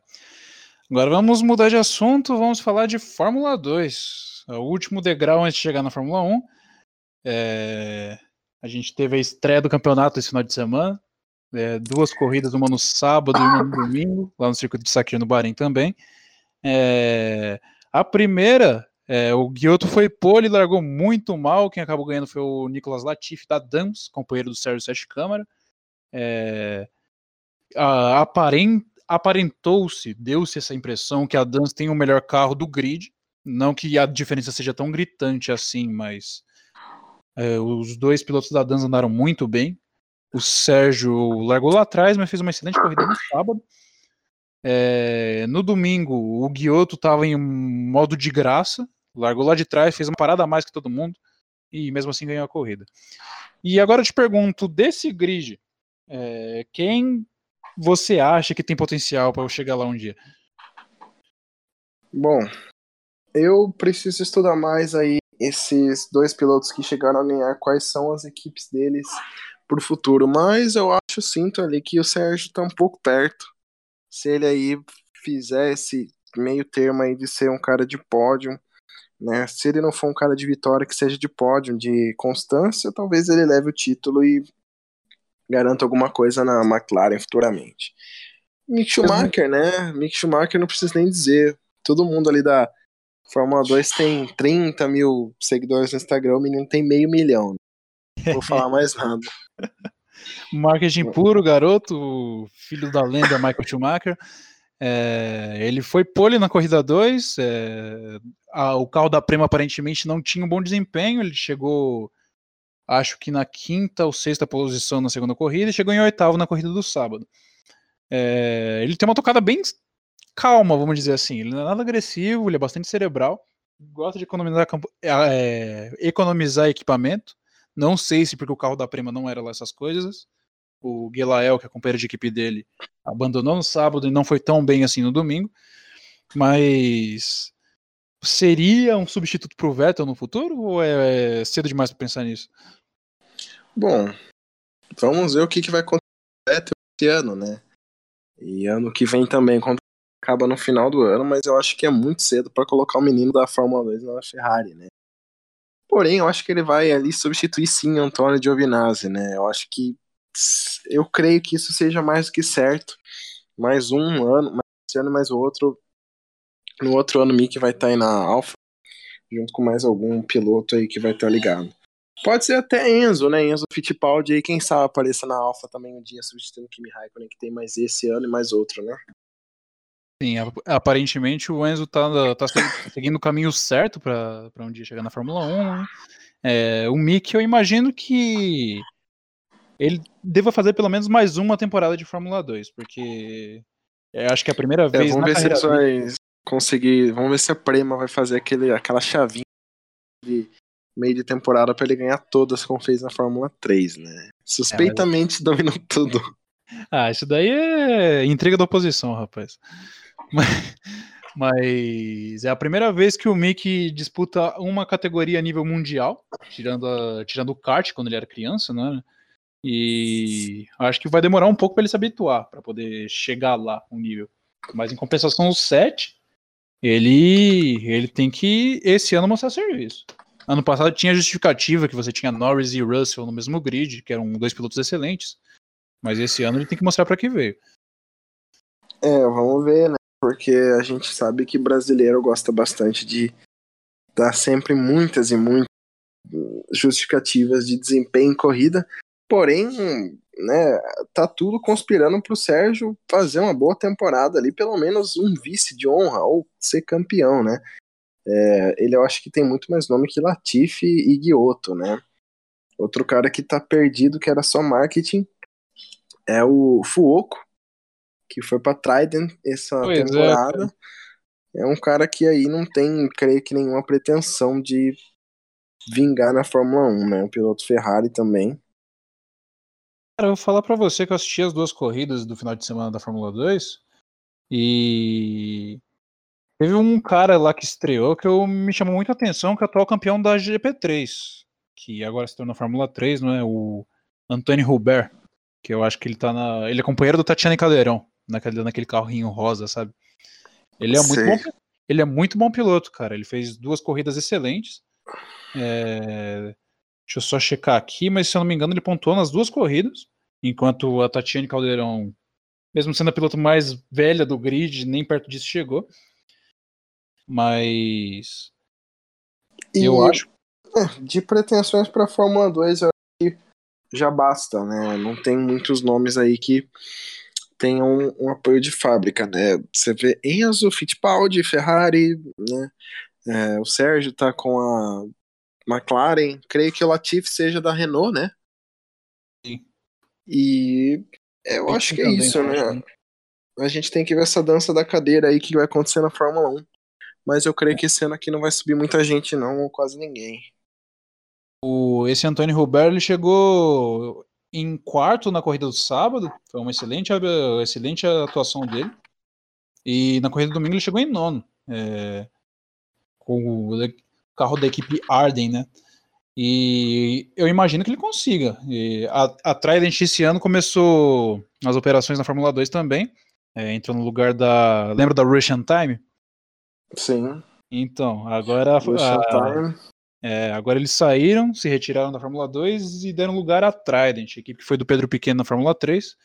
Agora vamos mudar de assunto, vamos falar de Fórmula 2. O último degrau antes de chegar na Fórmula 1. É... A gente teve a estreia do campeonato esse final de semana. É, duas corridas, uma no sábado e uma no domingo, lá no circuito de Sakir no Bahrein também. É... A primeira, é, o Guioto foi pole largou muito mal. Quem acabou ganhando foi o Nicolas Latifi da Dams, companheiro do Sérgio Sete Câmara. É, aparent, aparentou-se, deu-se essa impressão que a Dance tem o melhor carro do grid. Não que a diferença seja tão gritante assim, mas é, os dois pilotos da Dance andaram muito bem. O Sérgio largou lá atrás, mas fez uma excelente corrida no sábado. É, no domingo, o Guioto estava em modo de graça, largou lá de trás, fez uma parada a mais que todo mundo e mesmo assim ganhou a corrida. E agora eu te pergunto, desse grid, é, quem você acha que tem potencial para eu chegar lá um dia? Bom, eu preciso estudar mais aí esses dois pilotos que chegaram a ganhar, quais são as equipes deles pro futuro, mas eu acho, sinto ali que o Sérgio tá um pouco perto. Se ele aí fizer esse meio termo aí de ser um cara de pódio, né? Se ele não for um cara de vitória que seja de pódio, de constância, talvez ele leve o título e garanto alguma coisa na McLaren futuramente. Mick Schumacher, né? Mick Schumacher não precisa nem dizer. Todo mundo ali da Fórmula 2 tem 30 mil seguidores no Instagram, o menino tem meio milhão. Não vou falar mais nada. [LAUGHS] Marketing puro, garoto, filho da lenda Michael Schumacher. É, ele foi pole na corrida 2. É, o carro da Prema aparentemente não tinha um bom desempenho. Ele chegou acho que na quinta ou sexta posição na segunda corrida e chegou em oitavo na corrida do sábado. É, ele tem uma tocada bem calma, vamos dizer assim. Ele não é nada agressivo, ele é bastante cerebral, gosta de economizar, é, economizar equipamento. Não sei se porque o carro da Prima não era lá essas coisas. O Gelael, que é companheiro de equipe dele, abandonou no sábado e não foi tão bem assim no domingo. Mas seria um substituto para o Vettel no futuro ou é cedo demais para pensar nisso? Bom, vamos ver o que, que vai acontecer esse ano, né? E ano que vem também, quando acaba no final do ano, mas eu acho que é muito cedo para colocar o menino da Fórmula 2 na Ferrari, né? Porém, eu acho que ele vai ali substituir sim Antônio Giovinazzi, né? Eu acho que eu creio que isso seja mais do que certo. Mais um ano, mais esse ano, mais outro. No outro ano, o Mick vai estar tá aí na Alfa, junto com mais algum piloto aí que vai estar tá ligado. Pode ser até Enzo, né? Enzo Fittipaldi aí, quem sabe apareça na Alfa também um dia substituindo Kimi Raikkonen, que tem mais esse ano e mais outro, né? Sim, aparentemente o Enzo tá, tá seguindo o caminho certo para um dia chegar na Fórmula 1. Né? É, o Mick, eu imagino que ele deva fazer pelo menos mais uma temporada de Fórmula 2, porque acho que é a primeira é, vez. vamos ver se ele vai conseguir. Vamos ver se a Prema vai fazer aquele, aquela chavinha de meio de temporada para ele ganhar todas como fez na Fórmula 3, né? Suspeitamente é, mas... dominou tudo. Ah, isso daí é intriga da oposição, rapaz. Mas, mas, é a primeira vez que o Mick disputa uma categoria a nível mundial, tirando, a, tirando o kart quando ele era criança, né? E acho que vai demorar um pouco para ele se habituar, para poder chegar lá um nível. Mas em compensação, o 7, ele, ele tem que esse ano mostrar serviço. Ano passado tinha justificativa que você tinha Norris e Russell no mesmo grid, que eram dois pilotos excelentes. Mas esse ano ele tem que mostrar para que veio. É, vamos ver, né? Porque a gente sabe que brasileiro gosta bastante de dar sempre muitas e muitas justificativas de desempenho em corrida. Porém, né, tá tudo conspirando pro Sérgio fazer uma boa temporada ali, pelo menos um vice de honra, ou ser campeão, né? É, ele eu acho que tem muito mais nome que Latifi e Guioto, né? Outro cara que tá perdido, que era só marketing, é o Fuoco, que foi pra Trident essa pois é, temporada. É, é um cara que aí não tem, creio que, nenhuma pretensão de vingar na Fórmula 1, né? O piloto Ferrari também. Cara, eu vou falar pra você que eu assisti as duas corridas do final de semana da Fórmula 2 e teve um cara lá que estreou que eu, me chamou muita atenção, que é o atual campeão da GP3, que agora se tornou Fórmula 3, não é? O Antônio Hubert. Que eu acho que ele tá na. Ele é companheiro do Tatiana Caldeirão, naquele, naquele carrinho rosa, sabe? Ele é, muito bom, ele é muito bom piloto, cara. Ele fez duas corridas excelentes. É... Deixa eu só checar aqui, mas se eu não me engano, ele pontuou nas duas corridas, enquanto a Tatiane Caldeirão, mesmo sendo a piloto mais velha do grid, nem perto disso chegou. Mas. E, eu acho. É, de pretensões para Fórmula 2, eu acho que já basta, né? Não tem muitos nomes aí que tenham um, um apoio de fábrica, né? Você vê Enzo, Fittipaldi, Ferrari, né? É, o Sérgio tá com a McLaren, creio que o Latifi seja da Renault, né? Sim. E eu acho que é isso, né? A gente tem que ver essa dança da cadeira aí que vai acontecer na Fórmula 1. Mas eu creio que esse ano aqui não vai subir muita gente, não, ou quase ninguém. O, esse Antônio Robert ele chegou em quarto na corrida do sábado, foi uma excelente, excelente atuação dele. E na corrida do domingo ele chegou em nono, é, com o carro da equipe Arden, né? E eu imagino que ele consiga. E a, a Trident esse ano começou as operações na Fórmula 2 também. É, entrou no lugar da. Lembra da Russian Time? Sim. Então, agora. Russian a, Time. É, agora eles saíram, se retiraram da Fórmula 2 e deram lugar à Trident, a equipe que foi do Pedro Pequeno na Fórmula 3.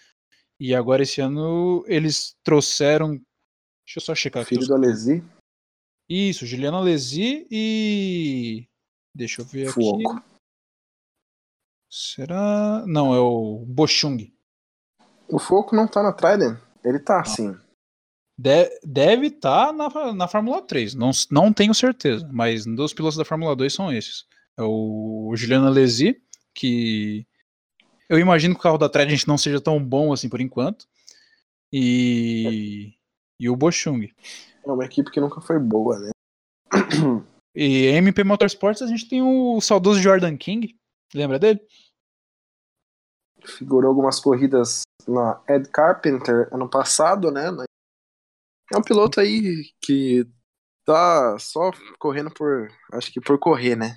E agora esse ano eles trouxeram. Deixa eu só checar aqui. Filho do Alesi? Isso, Juliana Alesi e. Deixa eu ver Fuoco. aqui. Será. Não, é o Bochung. O Foco não tá na Trident? Ele tá, sim. De, deve estar tá na, na Fórmula 3, não, não tenho certeza, mas dos pilotos da Fórmula 2 são esses. É o, o Juliano Alesi, que eu imagino que o carro da Trident não seja tão bom assim por enquanto, e, e o Bochung. É uma equipe que nunca foi boa, né? [CLEARS THROAT] E MP Motorsports a gente tem o saudoso Jordan King, lembra dele? Figurou algumas corridas na Ed Carpenter ano passado, né? É um piloto aí que tá só correndo por. Acho que por correr, né?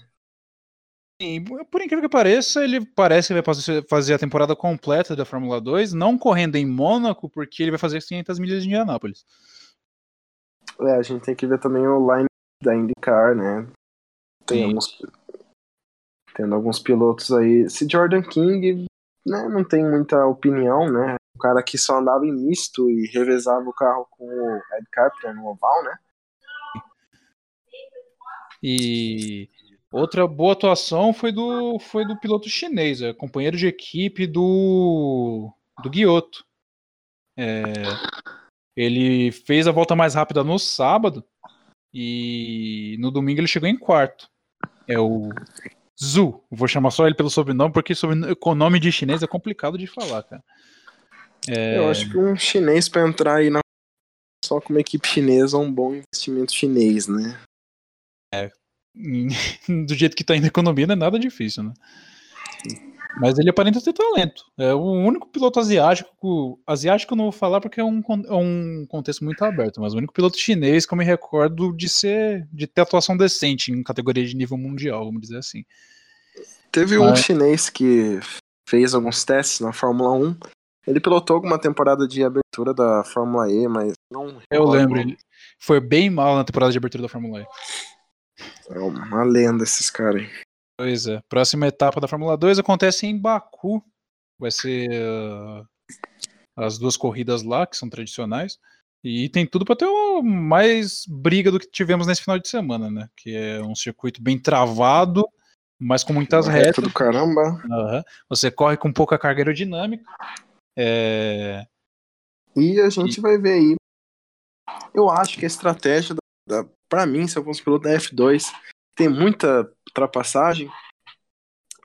Sim, por incrível que pareça, ele parece que vai fazer a temporada completa da Fórmula 2, não correndo em Mônaco, porque ele vai fazer 500 milhas de Indianápolis. É, a gente tem que ver também o line da IndyCar, né? Tem alguns, tendo alguns pilotos aí. Esse Jordan King, né, não tem muita opinião, né? O cara que só andava em misto e revezava o carro com o Ed Carpenter no oval, né? E outra boa atuação foi do, foi do piloto chinês, é, companheiro de equipe do, do Guioto. É, Ele fez a volta mais rápida no sábado e no domingo ele chegou em quarto. É o Zu. Vou chamar só ele pelo sobrenome, porque o nome de chinês é complicado de falar, cara. É... Eu acho que um chinês para entrar aí na só com uma equipe chinesa é um bom investimento chinês, né? É. [LAUGHS] Do jeito que tá indo a economia, não é nada difícil, né? Mas ele aparenta ter talento. É o único piloto asiático. Asiático eu não vou falar porque é um, é um contexto muito aberto, mas o único piloto chinês que eu me recordo de ser. de ter atuação decente em categoria de nível mundial, vamos dizer assim. Teve um chinês que fez alguns testes na Fórmula 1. Ele pilotou alguma temporada de abertura da Fórmula E, mas não. Eu lembro, ele foi bem mal na temporada de abertura da Fórmula E. É uma lenda esses caras aí. Pois é. Próxima etapa da Fórmula 2 acontece em Baku. Vai ser uh, as duas corridas lá, que são tradicionais. E tem tudo para ter mais briga do que tivemos nesse final de semana, né? Que é um circuito bem travado, mas com muitas retas. do caramba. Uhum. Você corre com pouca carga aerodinâmica. É... E a gente e... vai ver aí. Eu acho que a estratégia, da, da para mim, se eu fosse piloto da F2, tem muita ultrapassagem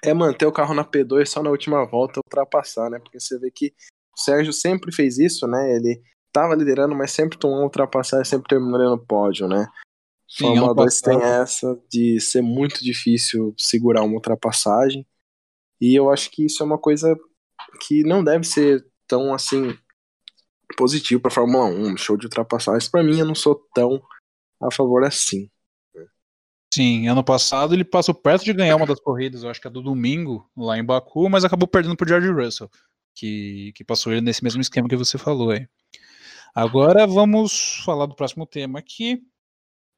é manter o carro na P2 só na última volta ultrapassar, né? Porque você vê que o Sérgio sempre fez isso, né? Ele tava liderando, mas sempre tomou ultrapassagem, sempre terminou no pódio, né? Sim, Fórmula 2 tem essa de ser muito difícil segurar uma ultrapassagem. E eu acho que isso é uma coisa que não deve ser tão assim positivo para Fórmula 1, show de ultrapassagens. Para mim, eu não sou tão a favor assim. Sim, ano passado ele passou perto de ganhar uma das corridas, eu acho que é do domingo, lá em Baku, mas acabou perdendo pro George Russell, que, que passou ele nesse mesmo esquema que você falou aí. Agora vamos falar do próximo tema aqui.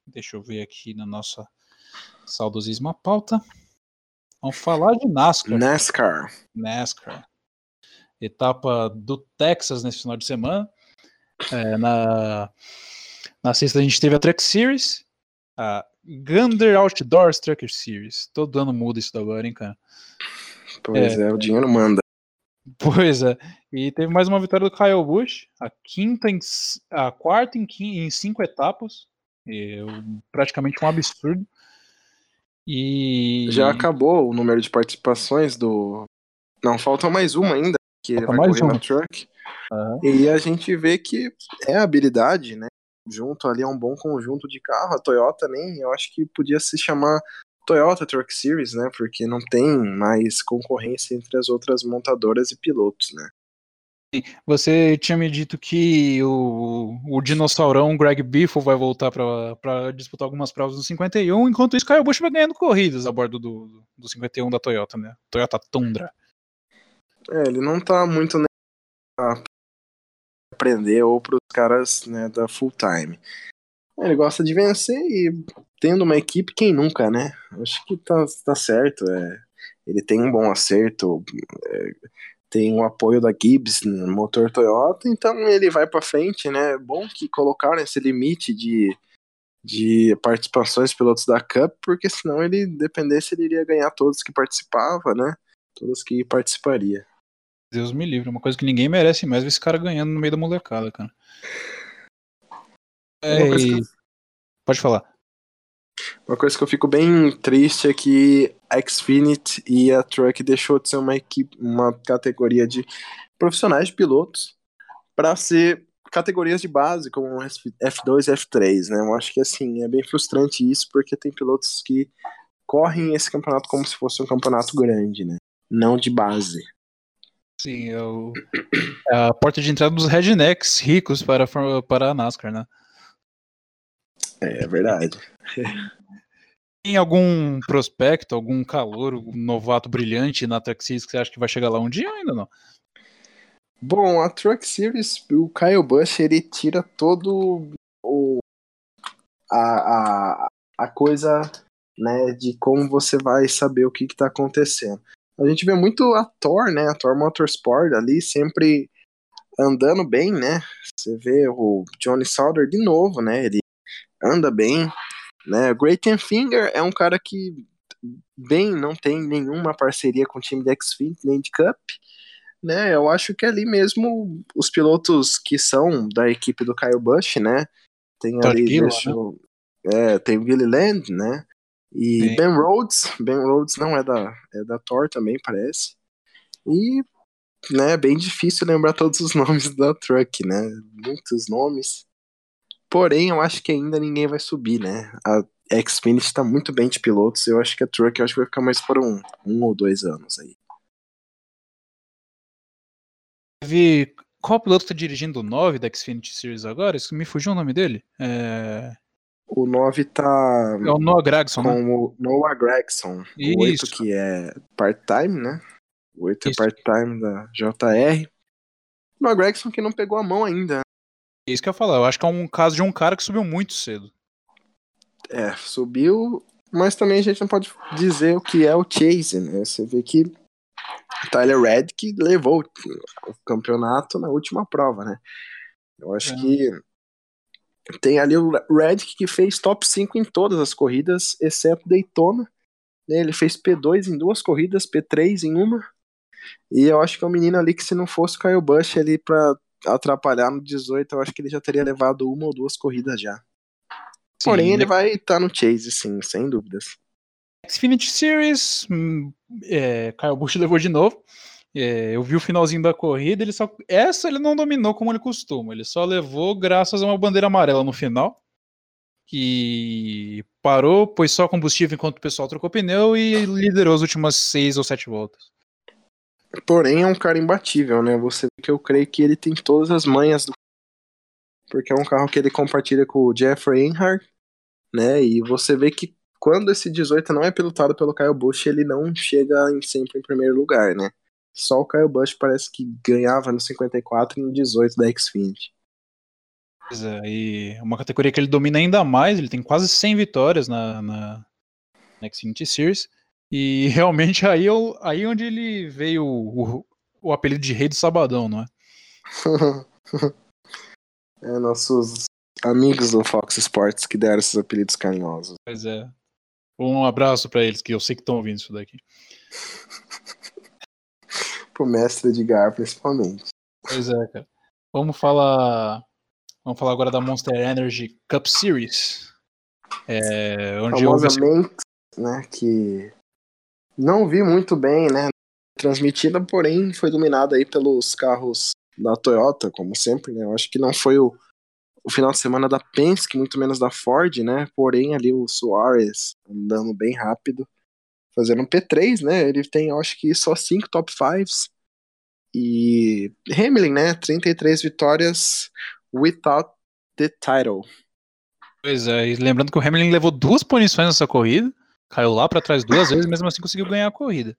Deixa eu ver aqui na nossa saudosisma pauta. Vamos falar de NASCAR. NASCAR. NASCAR. Etapa do Texas nesse final de semana. É, na, na sexta a gente teve a Truck Series, a Gander Outdoors Trucker Series. Todo ano muda isso agora, hein, cara? Pois é, é, o dinheiro manda. Pois é. E teve mais uma vitória do Kyle Busch, a quinta em, a quarta em, em cinco etapas. É praticamente um absurdo. E já acabou o número de participações do. Não, falta mais uma ainda, que falta vai correr uma. na truck. Uhum. E a gente vê que é habilidade, né? junto ali é um bom conjunto de carro. A Toyota nem, eu acho que podia se chamar Toyota Truck Series, né? Porque não tem mais concorrência entre as outras montadoras e pilotos, né? Você tinha me dito que o, o dinossaurão Greg Biffle vai voltar para disputar algumas provas no 51, enquanto isso, Kyle Busch vai ganhando corridas a bordo do, do 51 da Toyota, né? Toyota Tundra. É, ele não tá muito né, aprender ou para os caras né, da full time. Ele gosta de vencer e tendo uma equipe, quem nunca, né? Acho que tá, tá certo. É, ele tem um bom acerto, é, tem o apoio da Gibbs motor Toyota, então ele vai para frente, né? Bom que colocaram esse limite de, de participações pilotos da Cup, porque senão ele dependesse ele iria ganhar todos que participava, né? Todos que participaria. Deus me livre, é uma coisa que ninguém merece mais ver esse cara ganhando no meio da molecada, cara. É, que... Pode falar. Uma coisa que eu fico bem triste é que a Xfinity e a Truck deixou de ser uma equipe, uma categoria de profissionais de pilotos para ser categorias de base como F2 e F3, né? Eu acho que assim, é bem frustrante isso porque tem pilotos que correm esse campeonato como se fosse um campeonato grande, né? Não de base. Sim, é, o, é a porta de entrada dos rednecks ricos para, para a NASCAR, né? É, é verdade. Tem algum prospecto, algum calor, um novato brilhante na Truck Series que você acha que vai chegar lá um dia ou ainda não? Bom, a Truck Series, o Kyle Busch, ele tira todo o a, a, a coisa né, de como você vai saber o que está acontecendo a gente vê muito a Thor, né? A Thor Motorsport ali sempre andando bem, né? Você vê o Johnny Sauter de novo, né? Ele anda bem, né? Great Finger é um cara que bem não tem nenhuma parceria com o time da Xfinity nem de Cup, né? Eu acho que ali mesmo os pilotos que são da equipe do Kyle Busch, né? Tem Todd ali, Gilliland, eu- é, tem o Gilliland, né? E Sim. Ben Rhodes, Ben Rhodes não é da, é da Thor também, parece. E, né, bem difícil lembrar todos os [LAUGHS] nomes da Truck, né? Muitos nomes. Porém, eu acho que ainda ninguém vai subir, né? A Xfinity tá muito bem de pilotos. Eu acho que a Truck eu acho que vai ficar mais por um, um ou dois anos aí. Teve. Qual piloto tá dirigindo o 9 da Xfinity Series agora? Isso me fugiu o nome dele? É, O 9 tá é o Noah Gragson, né? com o Noah Gregson. O 8 Isso. que é part-time, né? O 8 é Isso. part-time da JR. Noah Gregson que não pegou a mão ainda. É isso que eu ia falar. Eu acho que é um caso de um cara que subiu muito cedo. É, subiu, mas também a gente não pode dizer o que é o Chase, né? Você vê que Tyler Reddick levou o campeonato na última prova, né? Eu acho É. que tem ali o Reddick que fez top 5 em todas as corridas, exceto Daytona. né? Ele fez P2 em duas corridas, P3 em uma. E eu acho que é um menino ali que se não fosse o Kyle Busch ali pra atrapalhar no 18, eu acho que ele já teria levado uma ou duas corridas já. Sim, Porém, ele né? vai estar no Chase, sim, sem dúvidas. Xfinity Series, hum, é, Kyle Busch levou de novo. É, eu vi o finalzinho da corrida, ele só essa ele não dominou como ele costuma. Ele só levou graças a uma bandeira amarela no final, que parou, pôs só combustível enquanto o pessoal trocou pneu e liderou as últimas seis ou sete voltas. Porém, é um cara imbatível, né? Você vê que eu creio que ele tem todas as manhas do. Porque é um carro que ele compartilha com o Jeffrey Earnhardt, né? E você vê que quando esse 18 não é pilotado pelo Kyle Busch, ele não chega em- sempre em primeiro lugar, né? Só o Kyle Busch parece que ganhava no 54 e no 18 da Xfinity. Pois é, e é uma categoria que ele domina ainda mais, ele tem quase 100 vitórias na, na, na Xfinity Series. E [LAUGHS] realmente aí, eu, aí onde ele veio o, o, o apelido de Rei do Sabadão, não é? [LAUGHS] é nossos amigos do Fox Sports que deram esses apelidos carinhosos. Pois é. Um abraço pra eles, que eu sei que estão ouvindo isso daqui. [LAUGHS] Pro mestre Edgar, principalmente. Pois é, cara. Vamos falar. Vamos falar agora da Monster Energy Cup Series. É, onde houve famosamente, né, que não vi muito bem, né, transmitida, porém foi dominada aí pelos carros da Toyota, como sempre, né, eu acho que não foi o, o final de semana da Penske, muito menos da Ford, né, porém ali o Soares andando bem rápido, fazendo um P3, né? Ele tem, acho que, só cinco top fives E Hamlin, né? 33 vitórias without the title. Pois é, e lembrando que o Hamlin levou duas punições nessa corrida, caiu lá para trás duas vezes, mesmo assim conseguiu ganhar a corrida.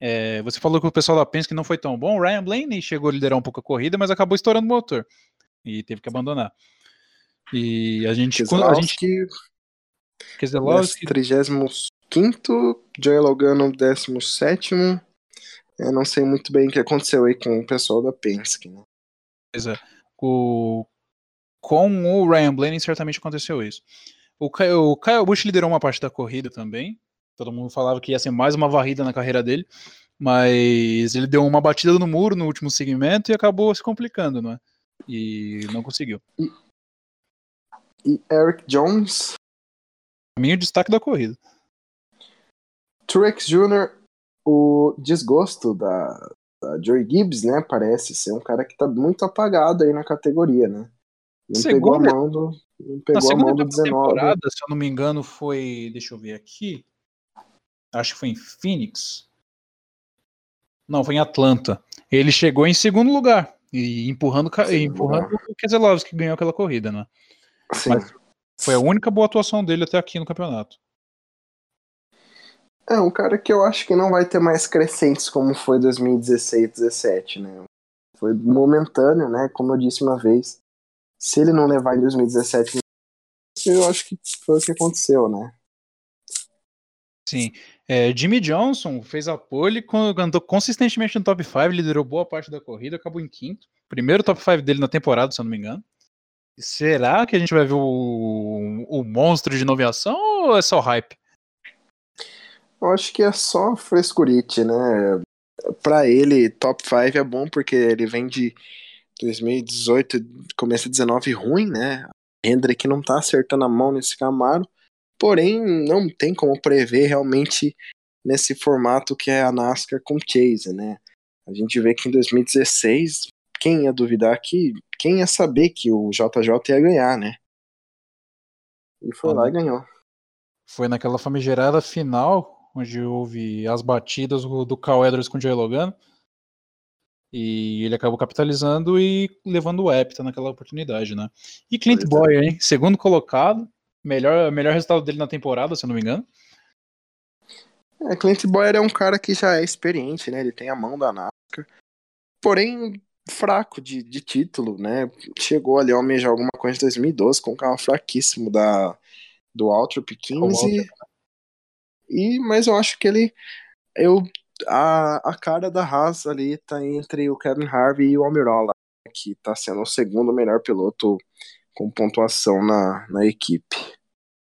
É, você falou que o pessoal da Penske não foi tão bom. O Ryan Blaney chegou a liderar um pouco a corrida, mas acabou estourando o motor e teve que abandonar. E a gente. Keselowski, a gente quinto, Joey Logano, décimo sétimo. Eu não sei muito bem o que aconteceu aí com o pessoal da Penske. Né? Pois é. O... Com o Ryan Blaney, certamente aconteceu isso. O Kyle, o Kyle Busch liderou uma parte da corrida também. Todo mundo falava que ia ser mais uma varrida na carreira dele. Mas ele deu uma batida no muro no último segmento e acabou se complicando, não é? E não conseguiu. E, e Eric Jones? Pra mim, o destaque da corrida. Truex Jr., o desgosto da, da Joey Gibbs, né? Parece ser um cara que tá muito apagado aí na categoria, né? Não pegou a Segunda- mão do, não pegou a segunda mão do etapa da 19. temporada, se eu não me engano, foi. Deixa eu ver aqui. Acho que foi em Phoenix. Não, foi em Atlanta. Ele chegou em segundo lugar. E empurrando, Segundo empurrando o Keselowski, que ganhou aquela corrida, né? Sim. Mas- Foi a única boa atuação dele até aqui no campeonato. É um cara que eu acho que não vai ter mais crescentes como foi 2016, 17, né? Foi momentâneo, né? Como eu disse uma vez. Se ele não levar em 2017, eu acho que foi o que aconteceu, né? Sim. É, Jimmy Johnson fez a pole, andou consistentemente no top 5, liderou boa parte da corrida, acabou em quinto. Primeiro top 5 dele na temporada, se eu não me engano. Será que a gente vai ver o, o monstro de nomeação ou é só hype? Eu acho que é só frescurite, né? para ele, top 5 é bom porque ele vem de 2018, começa 19 ruim, né? Hendrick não tá acertando a mão nesse Camaro, porém não tem como prever realmente nesse formato que é a NASCAR com Chase, né? A gente vê que em 2016, quem ia duvidar que, quem ia saber que o JJ ia ganhar, né? E foi ah, lá e ganhou. Foi naquela famigerada final, onde houve as batidas do, do Cal Edwards com o Joey Logano. E ele acabou capitalizando e levando o Epta naquela oportunidade, né? E Clint é. Boyer, hein? Segundo colocado, melhor, melhor resultado dele na temporada, se eu não me engano. É, Clint Boyer é um cara que já é experiente, né? Ele tem a mão da NASCAR. Porém, fraco de, de título, né? Chegou ali a almejar alguma coisa em 2012 com um carro fraquíssimo da, do Altrop 15. E, mas eu acho que ele. Eu, a, a cara da Haas ali tá entre o Kevin Harvey e o Almirola, que tá sendo o segundo melhor piloto com pontuação na, na equipe.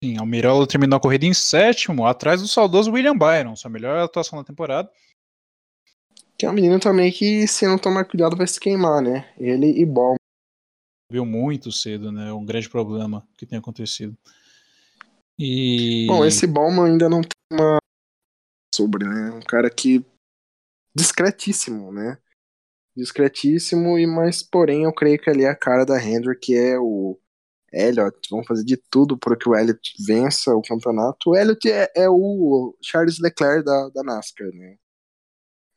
Sim, Almirola terminou a corrida em sétimo, atrás do saudoso William Byron, sua melhor atuação da temporada. Que é um menino também que, se não tomar cuidado, vai se queimar, né? Ele e Bom. Viu muito cedo, né? Um grande problema que tem acontecido. E... Bom, esse Bauman ainda não tem uma sobre, né? Um cara que discretíssimo, né? Discretíssimo e mas porém eu creio que ali é a cara da Hendrick que é o Elliot, vão fazer de tudo para que o Elliot vença o campeonato. O Elliot é, é o Charles Leclerc da, da NASCAR, né?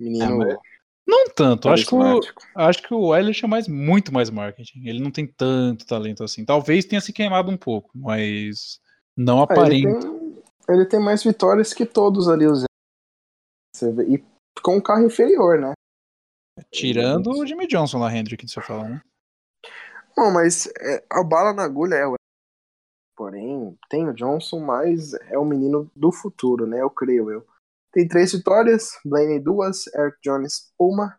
Menino. É, não tanto, acho que, o, acho que o Elliot é mais, muito mais marketing. Ele não tem tanto talento assim. Talvez tenha se queimado um pouco, mas não ah, aparenta. Ele tem, ele tem mais vitórias que todos ali os e com um carro inferior, né? Tirando o Jimmy Johnson lá, Hendrick, que você fala, né? Bom, mas é, a bala na agulha é o. Porém, tem o Johnson, mas é o menino do futuro, né? Eu creio eu. Tem três vitórias, Blaney duas, Eric Jones uma.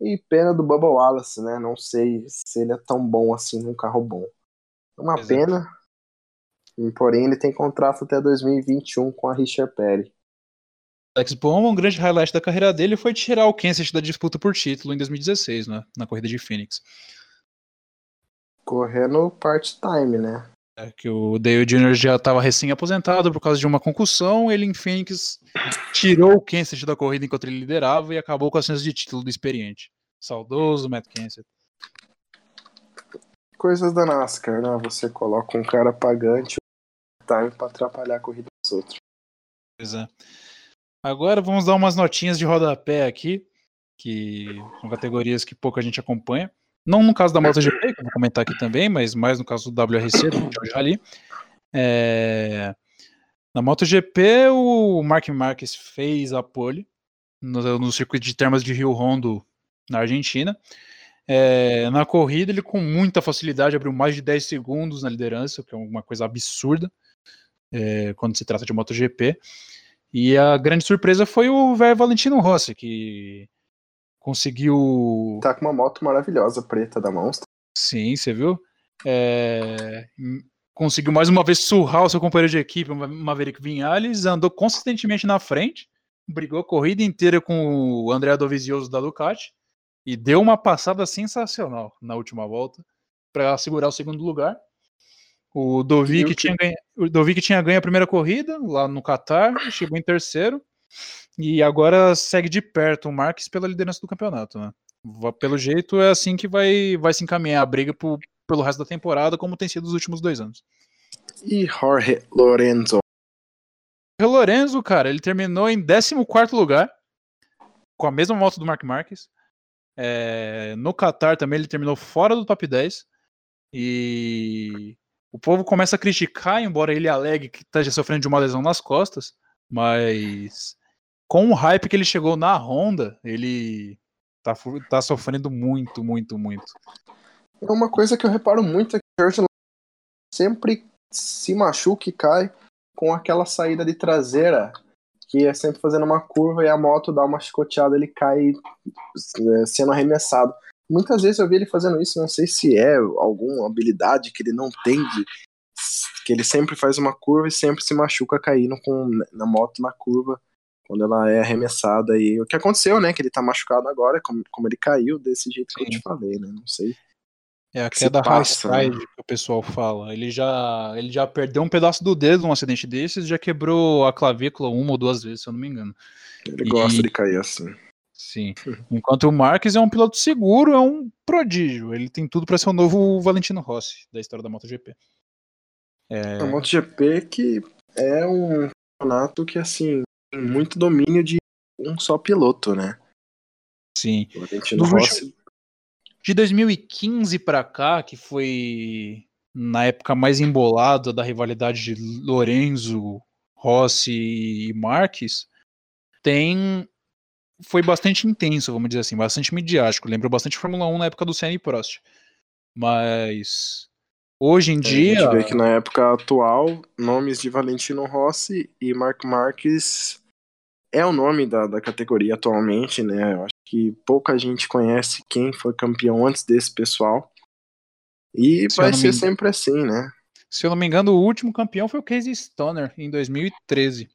E pena do Bubba Wallace, né? Não sei se ele é tão bom assim num carro bom. Uma Exato. pena, Porém, ele tem contrato até 2021 com a Richard Perry. Alex Bowman, um grande highlight da carreira dele foi tirar o Kansas da disputa por título em 2016, né, na corrida de Phoenix. Correndo part-time, né? É que o Dale Jr. já estava recém-aposentado por causa de uma concussão, ele em Phoenix tirou o Kansas da corrida enquanto ele liderava e acabou com a chance de título do experiente. Saudoso Matt Kansas coisas da NASCAR, né? Você coloca um cara pagante time para atrapalhar a corrida dos outros. Pois é. Agora vamos dar umas notinhas de rodapé aqui, que são categorias que pouca gente acompanha. Não no caso da MotoGP, que eu vou comentar aqui também, mas mais no caso do WRC, do já ali. É... Na MotoGP, o Mark Marques fez a pole no, no circuito de termas de Rio Rondo, na Argentina. É, na corrida, ele com muita facilidade abriu mais de 10 segundos na liderança, que é uma coisa absurda é, quando se trata de MotoGP. E a grande surpresa foi o velho Valentino Rossi, que conseguiu. Tá com uma moto maravilhosa, preta da Monster. Sim, você viu? É... Conseguiu mais uma vez surrar o seu companheiro de equipe, o Maverick Vinhales, andou consistentemente na frente, brigou a corrida inteira com o André Dovizioso da Ducati e deu uma passada sensacional na última volta para segurar o segundo lugar. O Dovic, tinha ganho, o Dovic tinha ganho a primeira corrida lá no Qatar, chegou em terceiro e agora segue de perto o Marques pela liderança do campeonato. Né? Pelo jeito é assim que vai, vai se encaminhar a briga pro, pelo resto da temporada, como tem sido os últimos dois anos. E Jorge Lorenzo? Jorge Lorenzo, cara, ele terminou em 14 lugar, com a mesma moto do Mark Marques. É, no Qatar também ele terminou fora do top 10. E o povo começa a criticar, embora ele alegue que esteja sofrendo de uma lesão nas costas, mas com o hype que ele chegou na Honda, ele tá, tá sofrendo muito, muito, muito. É uma coisa que eu reparo muito é que o George sempre se machuca e cai com aquela saída de traseira que é sempre fazendo uma curva e a moto dá uma chicoteada, ele cai é, sendo arremessado. Muitas vezes eu vi ele fazendo isso, não sei se é alguma habilidade que ele não tem de, que ele sempre faz uma curva e sempre se machuca caindo com na moto na curva quando ela é arremessada e o que aconteceu, né? Que ele tá machucado agora, como, como ele caiu desse jeito que eu te falei, né? Não sei. É a queda high né? que o pessoal fala. Ele já, ele já perdeu um pedaço do dedo num acidente desses, já quebrou a clavícula uma ou duas vezes, se eu não me engano. Ele e... gosta de cair assim. Sim. [LAUGHS] Enquanto o Marques é um piloto seguro, é um prodígio. Ele tem tudo para ser o novo Valentino Rossi da história da MotoGP. É... A MotoGP que é um campeonato que assim tem muito domínio de um só piloto, né? Sim. O Valentino Rossi de 2015 para cá, que foi na época mais embolada da rivalidade de Lorenzo, Rossi e Marques, tem foi bastante intenso, vamos dizer assim, bastante midiático. Lembrou bastante Fórmula 1 na época do Senna e Prost. Mas hoje em é, dia. A gente vê que na época atual, nomes de Valentino Rossi e Mark Marques é o nome da, da categoria atualmente, né? Eu acho que pouca gente conhece quem foi campeão antes desse pessoal. E Se vai ser sempre assim, né? Se eu não me engano, o último campeão foi o Casey Stoner, em 2013.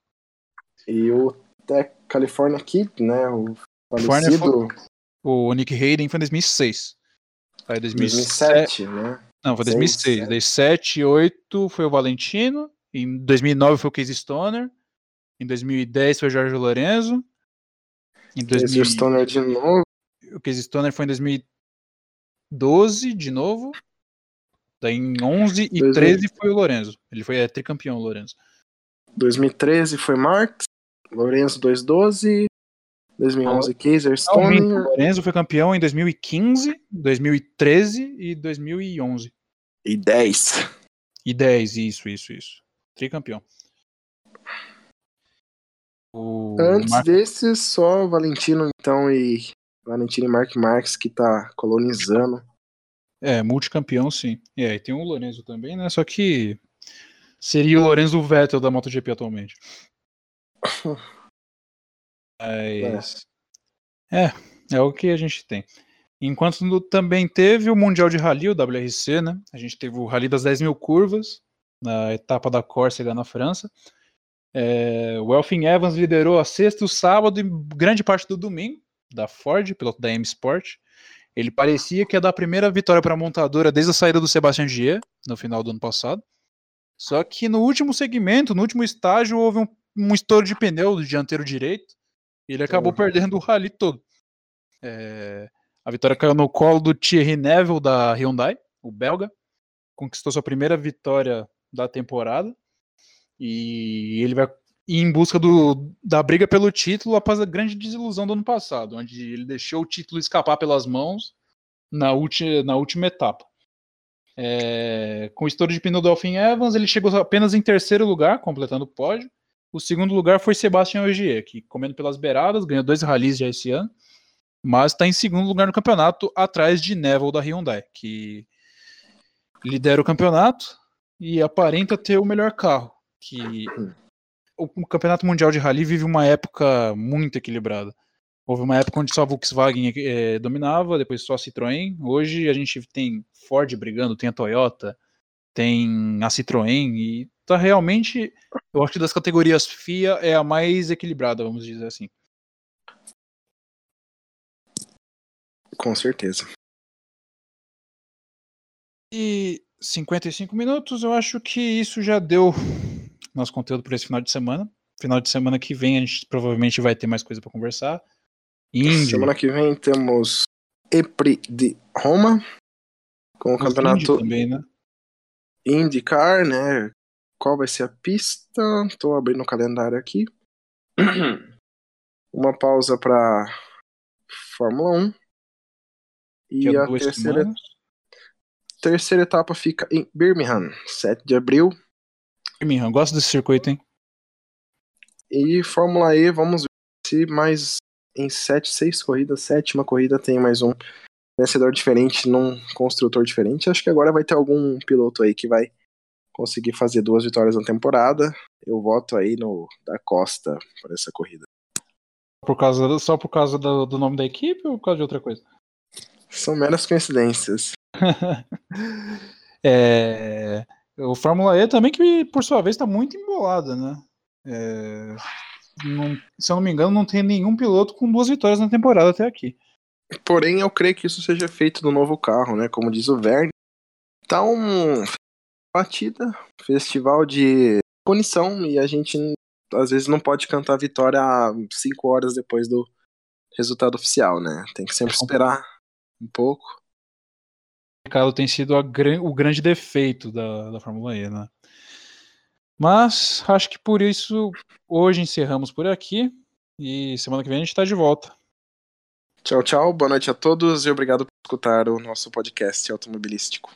E o Tech California Kid, né? O falecido... O Nick Hayden foi em 2006. Aí 2007, 2007 né? Não, foi 2006. 2007, 2008 foi o Valentino. Em 2009 foi o Casey Stoner. Em 2010 foi o Jorge Lorenzo. Em 2000... Casey Stoner de novo. O Casey Stoner foi em 2012 de novo. Daí em 11 e 2000... 13 foi o Lorenzo. Ele foi é, tricampeão, o Lorenzo. 2013 foi Marx. Lorenzo 212. 2011 Kaiser Stoner. O Lorenzo foi campeão em 2015, 2013 e 2011. E 10. E 10, isso, isso, isso. Tricampeão. O Antes Mar... desses, só Valentino, então, e Valentino e Mark Marques que tá colonizando. É, multicampeão, sim. E aí tem o Lorenzo também, né? Só que seria o Lorenzo Vettel da MotoGP atualmente. Mas... É. é, o que a gente tem. Enquanto também teve o Mundial de Rally, o WRC, né? A gente teve o Rally das 10 mil curvas, na etapa da Córcega na França. É, o Elfin Evans liderou a sexta, o sábado e grande parte do domingo da Ford, piloto da M Sport. Ele parecia que ia dar a primeira vitória para a montadora desde a saída do Sebastian Gier no final do ano passado. Só que no último segmento, no último estágio, houve um, um estouro de pneu do dianteiro direito e ele acabou uhum. perdendo o rally todo. É, a vitória caiu no colo do Thierry Neville da Hyundai, o belga. Conquistou sua primeira vitória da temporada. E ele vai ir em busca do, da briga pelo título após a grande desilusão do ano passado, onde ele deixou o título escapar pelas mãos na, ulti, na última etapa. É, com o estouro de pneu do Alfin Evans, ele chegou apenas em terceiro lugar, completando o pódio. O segundo lugar foi Sebastian Ogier, que comendo pelas beiradas, ganhou dois rallies já esse ano, mas está em segundo lugar no campeonato, atrás de Neville da Hyundai, que lidera o campeonato e aparenta ter o melhor carro que o, Campeonato Mundial de Rally vive uma época muito equilibrada. Houve uma época onde só a Volkswagen é, dominava, depois só a Citroën. Hoje a gente tem Ford brigando, tem a Toyota, tem a Citroën e tá realmente, eu acho que das categorias FIA é a mais equilibrada, vamos dizer assim. Com certeza. E 55 minutos, eu acho que isso já deu nosso conteúdo para esse final de semana. Final de semana que vem a gente provavelmente vai ter mais coisa para conversar. Semana que vem temos EPRI de Roma, com o campeonato também, né? IndyCar, né? Qual vai ser a pista? Estou abrindo o calendário aqui. [CLEARS THROAT] Uma pausa para Fórmula 1. E é a terceira, terceira etapa fica em Birmingham, 7 de abril. Birmingham, gosto desse circuito, hein? E Fórmula E, vamos ver se mais em sete, seis corridas, sétima corrida tem mais um vencedor diferente num construtor diferente. Acho que agora vai ter algum piloto aí que vai conseguir fazer duas vitórias na temporada. Eu voto aí no da Costa para essa corrida. Por causa, só por causa do, do nome da equipe ou por causa de outra coisa? São meras coincidências. [LAUGHS] é, o Fórmula E também, que por sua vez está muito embolada, né? É, não, se eu não me engano, não tem nenhum piloto com duas vitórias na temporada até aqui. Porém, eu creio que isso seja feito no novo carro, né? Como diz o Verne. Tá um batida, festival de punição, e a gente às vezes não pode cantar vitória cinco horas depois do resultado oficial, né? Tem que sempre esperar um pouco. O mercado tem sido a, o grande defeito da, da Fórmula E, né? Mas acho que por isso hoje encerramos por aqui e semana que vem a gente está de volta. Tchau, tchau. Boa noite a todos e obrigado por escutar o nosso podcast automobilístico.